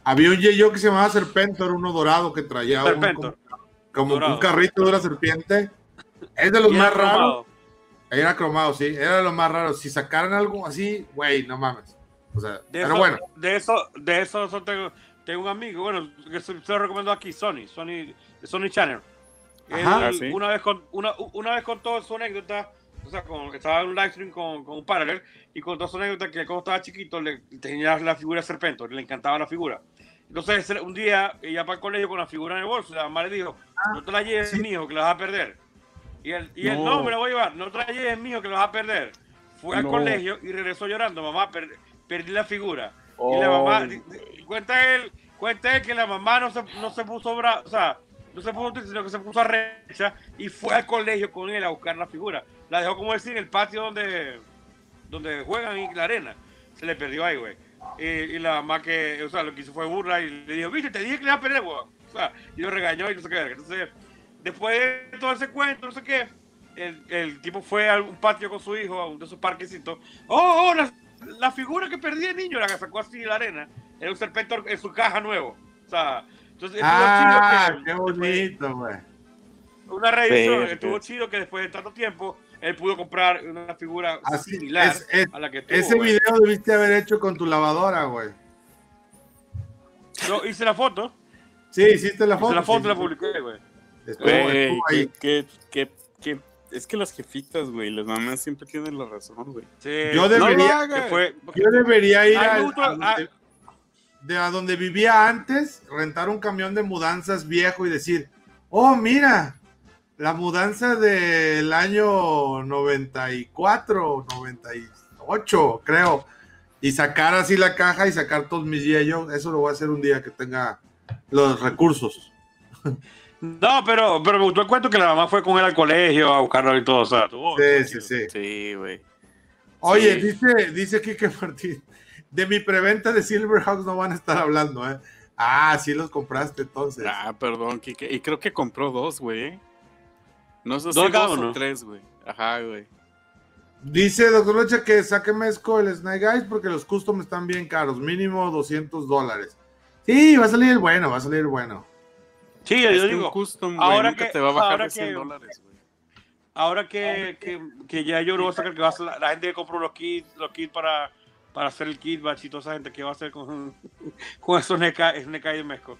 había un yo que se llamaba Serpentor, uno dorado que traía un- como, como un carrito de una serpiente. Es de los más raros. Era cromado, sí, era los más raros. Si sacaran algo así, güey, no mames. O sea, De pero eso, bueno, de eso, de eso, eso tengo, tengo un amigo, bueno, que se, se lo recomiendo aquí, Sony, Sony, Sony Channel. Él Ajá. Ah, sí. una, vez con, una, una vez contó su anécdota, o sea, con, estaba en un live stream con, con un paralel y contó su anécdota que cuando estaba chiquito le tenía la figura de Serpentor, le encantaba la figura. Entonces, un día, ella para el colegio con la figura en el bolso, la mamá le dijo, no te la lleves, sí. mijo, que la vas a perder. Y él, y No. no, me la voy a llevar, no la lleves, mijo, que la vas a perder. Fue al No. colegio y regresó llorando, mamá, per- perdí la figura. y Oh, la mamá, di- cuenta él, cuenta él que la mamá no se, no se puso bra, o sea, no se puso triste, sino que se puso arrecha y fue al colegio con él a buscar la figura. La dejó, como decir, en el patio donde, donde juegan en la arena. Se le perdió ahí, güey. Y, y la mamá que, o sea, lo que hizo fue burla y le dijo, viste, te dije que le iba a perder, güey. O sea, y lo regañó y no sé qué. Entonces, después de todo ese cuento, no sé qué, el, el tipo fue a un patio con su hijo, a un de esos parquecitos. ¡Oh, oh! La, la figura que perdí de niño, la que sacó así de la arena, era un serpentor en su caja nuevo. O sea, entonces estuvo ah, chido que- qué bonito, güey. una reedición, Verga. estuvo chido que después de tanto tiempo él pudo comprar una figura Así, similar es- es- a la que tuvo. Ese güey. video debiste haber hecho con tu lavadora, güey. Yo hice la foto. Sí, hiciste la Hice foto. la foto sí, la publiqué, güey. Estuvo- Güey, estuvo ahí. que, que, que, que- es que las jefitas, güey, las mamás siempre tienen la razón, güey. Sí. Yo No debería- que fue, Yo debería ir Ay, al- me gustó, a, donde, ah. de a donde vivía antes, rentar un camión de mudanzas viejo y decir, oh, mira, la mudanza del año 94, 98, creo. Y sacar así la caja y sacar todos mis yo Eso lo voy a hacer un día que tenga los recursos. *laughs* No, pero, pero me gustó el cuento que la mamá fue con él al colegio a buscarlo y todo. O sea, Sí, sí, sí. Sí, güey. Oye, Sí. dice, dice Kike *laughs* Martín, de mi preventa de Silverhawks no van a estar hablando, ¿eh? Ah, sí los compraste entonces. Ah, perdón, Kike. Y creo que compró dos, güey. No sé si ¿Dos dos o tres, güey. Ajá, güey. Dice Doctor Leche que saque mezco el Snake Eyes porque los custom están bien caros, mínimo 200 dólares. Sí, va a salir el bueno, va a salir el bueno. Sí, yo Es digo, un custom, güey, ahora nunca que- te va a bajar ahora de 100 que- dólares, güey. ahora que, que, que ya yo no voy a sacar que va a ser la, la gente que compró los kits, los kits para, para hacer el kit batch y toda esa gente que va a hacer con, *laughs* con esos NK de Mezco.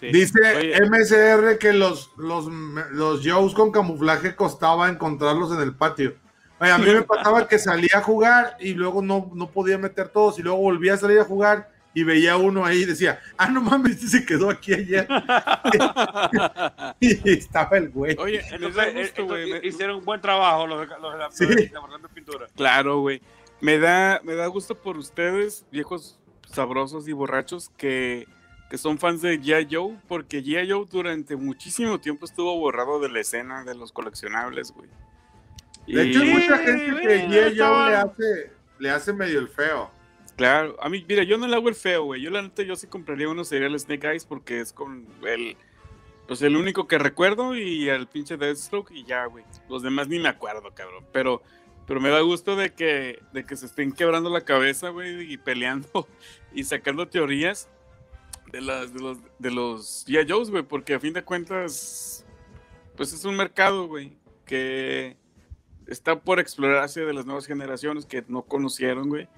Sí. Dice Oye, MSR que los, los, los Joes con camuflaje costaba encontrarlos en el patio. Oye, a mí me *laughs* pasaba que salía a jugar y luego no, no podía meter todos y luego volvía a salir a jugar y veía uno ahí y decía, ah, no mames, este se quedó aquí ayer. *laughs* *laughs* y estaba el güey. Oye, Entonces, eh, gusto, güey. entonces, me- hicieron un buen trabajo los de, los de la, Sí. los de la pintura. Claro, güey. Me da, me da gusto por ustedes, viejos sabrosos y borrachos, que, que son fans de G.I. Joe, porque G.I. Joe durante muchísimo tiempo estuvo borrado de la escena de los coleccionables, güey. De hecho, hay mucha gente que G.I. Joe estaba- le hace, le hace medio el feo. Claro, a mí, mira, yo no le hago el feo, güey. Yo la neta, yo sí compraría uno sería el Snake Eyes porque es con el, pues el único que recuerdo y el pinche Deathstroke y ya, güey. Los demás ni me acuerdo, cabrón. Pero, pero me da gusto de que, de que se estén quebrando la cabeza, güey, y peleando *laughs* y sacando teorías de las, de los, de los G.I. Güey, porque a fin de cuentas, pues es un mercado, güey, que está por explorarse de las nuevas generaciones que no conocieron, güey.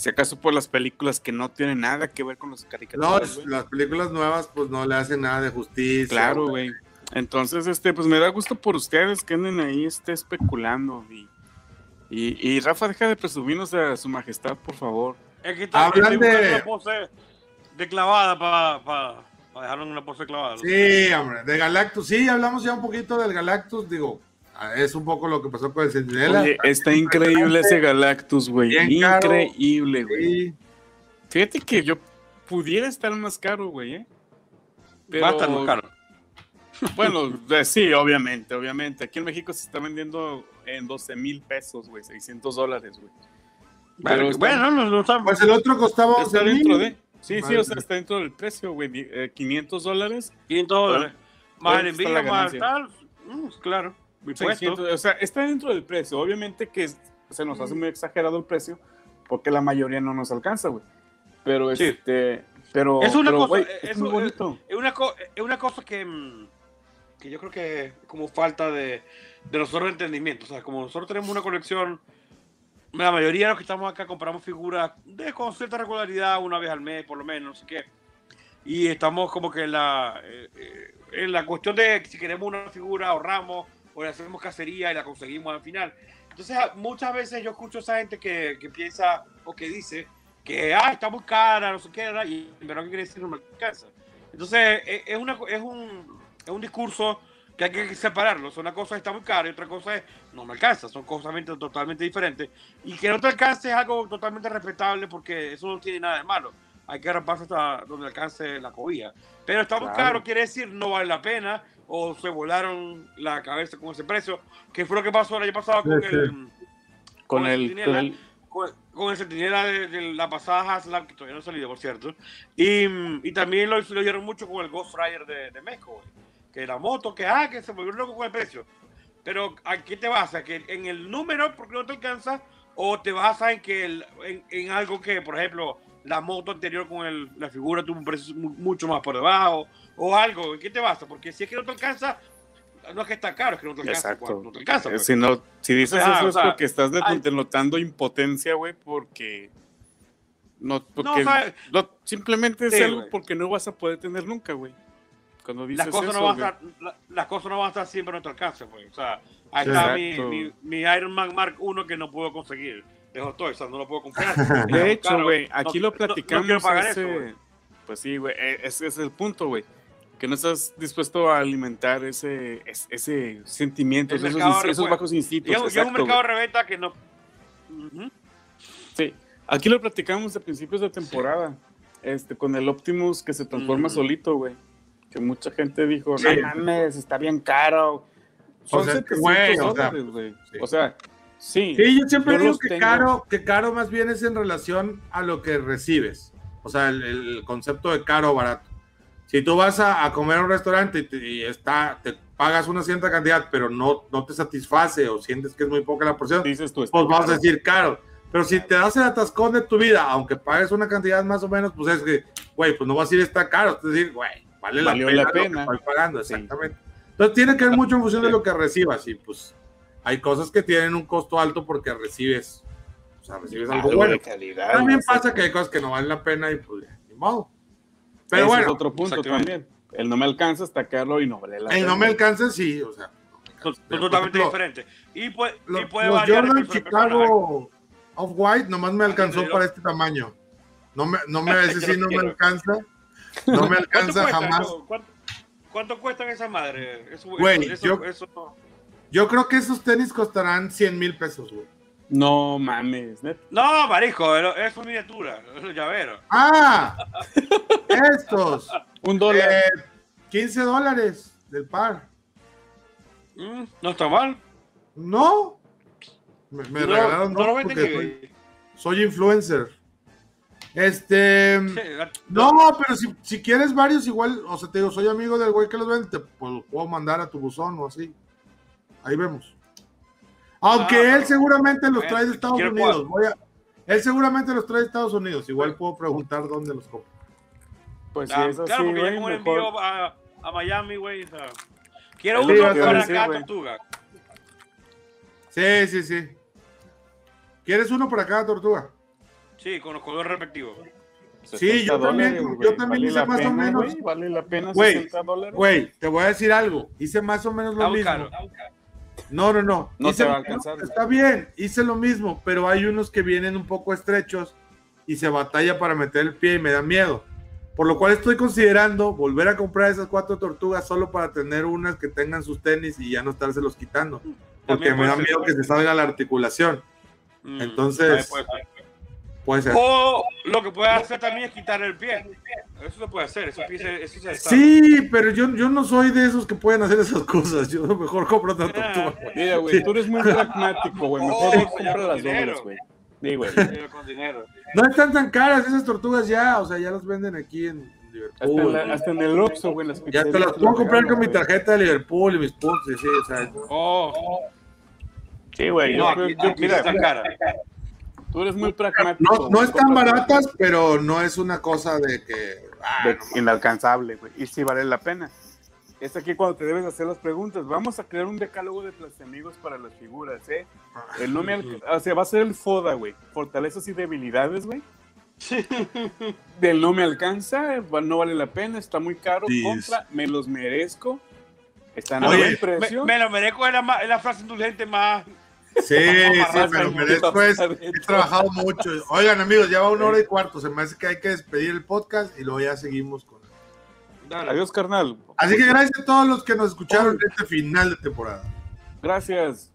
Si acaso por las películas que no tienen nada que ver con las No, caricaturas. güey. las películas nuevas pues no le hacen nada de justicia. Claro, güey. Entonces, este, pues me da gusto por ustedes que anden ahí este, especulando. Y, y, y Rafa, deja de presumirnos a su majestad, por favor. Es que está, Hablan de- una pose de clavada para pa, pa dejarlo en una pose clavada. ¿no? Sí, hombre, de Galactus. Sí, hablamos ya un poquito del Galactus. Digo, es un poco lo que pasó con el Sentinela. Oye, está increíble ese Galactus, güey. Increíble, güey. Sí. Fíjate que yo pudiera estar más caro, güey, ¿eh? Va a estar más caro. *laughs* Bueno, eh, sí, obviamente, obviamente. Aquí en México se está vendiendo en 12 mil pesos, güey, 600 dólares, güey. Pero Bueno, está- bueno, no, no está- Pues el otro costaba Está 11 dentro de. Sí, sí, Madre o sea, está dentro del precio, güey. eh, 500 dólares. 500 dólares. Más el ¿Dónde está envío, más tal. mm, claro. Impuesto. 600, o sea, está dentro del precio. Obviamente que es- se nos hace muy exagerado el precio porque la mayoría no nos alcanza, güey. Pero Sí. este. Pero. Es una pero, cosa, güey, eh, es eso muy es- bonito. Es una, co- es una cosa que, mm, que yo creo que es como falta de, de nosotros de entendimiento. O sea, como nosotros tenemos una colección, la mayoría de los que estamos acá compramos figuras de con cierta regularidad, una vez al mes por lo menos, no sé qué. Y estamos como que en la, eh, eh, en la cuestión de si queremos una figura, ahorramos o le hacemos cacería y la conseguimos al final. Entonces, a- muchas veces yo escucho a esa gente que, que piensa o que dice que ah, está muy cara, no sé qué, y en verdad, ¿qué quiere decir? No me alcanza. Entonces, es, es una, es, un, es un discurso que hay que separarlo. O sea, una cosa está muy cara y otra cosa es no me alcanza. Son cosas totalmente diferentes. Y que no te alcance es algo totalmente respetable porque eso no tiene nada de malo. Hay que arraparse hasta donde alcance la cobija. Pero está muy Claro. caro, quiere decir no vale la pena o se volaron la cabeza con ese precio, que fue lo que pasó el año pasado con Sí, el Con con el el. Con el con, con el centinela de, de la pasada Haslab, que todavía no ha salido, por cierto. Y, mm, y también lo, lo oyeron mucho con el Ghost Rider de, de México, güey. Que la moto, que ah, que se volvió loco con el precio. Pero ¿a qué te basas? ¿Que en el número porque no te alcanza? ¿O te basas en, que el- en, en algo que, por ejemplo, la moto anterior con el- la figura tuvo un precio mu- mucho más por debajo? ¿O algo? ¿En qué te basas? Porque si es que no te alcanza, no es que está caro, es que no te alcanza. Exacto. No te alcanza. Eh, pues. Si, no, si dices Ajá, eso o es sea, porque estás de- denotando impotencia, güey, porque No, porque No, o sea, no, simplemente es sí, algo güey. porque no vas a poder tener nunca, güey. Cuando dices las cosas, eso, no van a güey. estar, la- las cosas no van a estar siempre a nuestro alcance, pues. O sea, ahí Sí. está mi, Exacto. mi, mi Iron Man Mark 1 que no puedo conseguir. Dejo todo, o sea, no lo puedo comprar. *laughs* De hecho, güey, no- aquí no- lo no platicamos. quiero pagar ese- eso, güey. pues sí, güey, e- ese es el punto, güey. Que no estás dispuesto a alimentar ese, es- ese sentimiento, El esos, bajos instintos. Es, un mercado reventa que no. Sí, aquí lo platicamos a principios de temporada, este, con el Optimus que se transforma solito, güey. Que mucha gente dijo, Sí. no mames, está bien caro. Son O sea, 700 güey, o sea, dólares, güey. sí. O sea, sí. Sí, yo siempre Yo digo que tengo. caro, que caro más bien es en relación a lo que recibes. O sea, el, el concepto de caro o barato. Si tú vas a, a comer a un restaurante y, te, y está, te pagas una cierta cantidad, pero no, no te satisface o sientes que es muy poca la porción, dices tú, pues vamos a decir caro. Pero si te das el atascón de tu vida, aunque pagues una cantidad más o menos, pues es que, güey, pues no vas a decir está caro. Es decir, güey, vale la Valió pena, la lo que pena. estoy pagando, Sí. exactamente. Entonces tiene que ver mucho en función de lo que recibas y pues hay cosas que tienen un costo alto porque recibes, o sea, recibes algo Algo bueno. de calidad. También pasa que hay cosas que no valen la pena y pues, ni modo. Pero Ese bueno, es otro punto también. El no me alcanza hasta caro y no vale la el no me alcanza, sí, o sea. no. Pero, Totalmente ejemplo, diferente. Y puede, lo- y puede los variar Jordan a. Chicago Off-White nomás me alcanzó para este tamaño. No me, no me, *laughs* ese Yo sí no me alcanza. No me *laughs* ¿Cuánto alcanza cuesta, jamás. ¿Cuánto, cuánto cuestan esas madres? Eso, Güey, eso, yo- eso- Yo creo que esos tenis costarán 100 mil pesos, güey. No mames. No, marico, es una miniatura, es un llavero. ¡Ah! Estos. Un dólar. Eh, 15 dólares del par. Mm, no está mal. No. Me, me no, regalaron no porque que- soy, soy influencer. Este. *laughs* Sí, No, pero si, si quieres varios, igual, o sea, te digo, soy amigo del güey que los vende, te pues, los puedo mandar a tu buzón o así. Ahí vemos. Aunque Ah, él seguramente los trae de Estados quiero Unidos. cuatro. Voy a, él seguramente los trae de Estados Unidos. Igual puedo preguntar dónde los compro. Pues sí, Ah, eso claro, sí, porque envío a, a Miami, güey. o sea, quiero uno para acá, tortuga. Sí, sí, sí. ¿Quieres uno para cada tortuga? Sí, con los colores respectivos. Sí, yo 60 también, dólares, yo también Vale hice más o menos. güey, Vale la pena Güey, 60 dólares. Güey, te voy a decir algo. Hice más o menos lo mismo. caro. No, no, no. No Hice- te va a alcanzar. Está bien, hice lo mismo, pero hay unos que vienen un poco estrechos y se batalla para meter el pie y me da miedo. Por lo cual estoy considerando volver a comprar esas cuatro tortugas solo para tener unas que tengan sus tenis y ya no estárselos quitando. Porque me da miedo que se salga la articulación. Mm, Entonces- puede ser. O lo que puede hacer también es quitar el pie. Eso se puede hacer. Eso, eso se está. Sí, pero yo, yo no soy de esos que pueden hacer esas cosas. Yo *laughs* mejor compro otra tortuga. Mira, güey, tú eres muy pragmático, güey. Mejor Oh, no ya compra las dobles, güey. Sí, güey. Pero con dinero. No están tan caras esas tortugas ya, o sea, ya las venden aquí en Hasta en, Liverpool. la- hasta en el Oxxo, güey, las Ya te las puedo comprar con mi tarjeta de Liverpool y mis puntos, sí, o sea, Oh, Sí, güey. no, yo- aquí, yo- aquí mira, está cara. Tú eres muy pragmático. no, no están compra- baratas, pero no es una cosa de que. ah, de- no inalcanzable, güey. Y sí vale la pena. Es aquí cuando te debes hacer las preguntas. Vamos a crear un decálogo de plastemigos para las figuras, ¿eh? El no me o sea, va a ser el FODA, güey. Fortalezas y debilidades, güey. *laughs* Del no me alcanza, no vale la pena, está muy caro. Sí, Contra, me los merezco. Están a buen Me, precio. me lo merezco es la, la frase indulgente más. Sí, *laughs* sí, pues, para He trabajado *laughs* mucho. Oigan, amigos, ya va una hora y cuarto. Se me hace que hay que despedir el podcast y luego ya seguimos con. Dale. Adiós, carnal. Así que gracias a todos los que nos escucharon en este final de temporada. Gracias.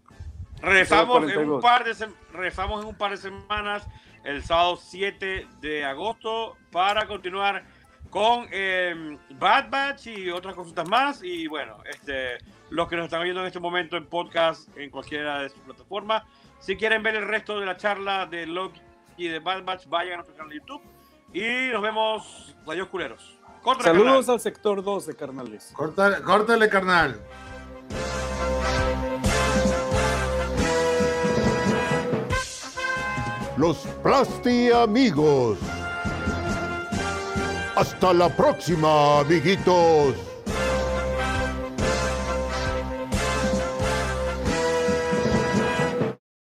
Regresamos en, 42. un par de regresamos en un par de semanas, el sábado 7 de agosto, para continuar con eh, Bad Batch y otras cositas más. Y bueno, este, los que nos están viendo en este momento en podcast, en cualquiera de sus plataformas, si quieren ver el resto de la charla de Loki y de Bad Batch, vayan a nuestro canal de YouTube. Y nos vemos, adiós culeros. Contra Saludos al sector 12, carnales. Córtale, córtale, carnal. Los Plasti Amigos. Hasta la próxima, amiguitos.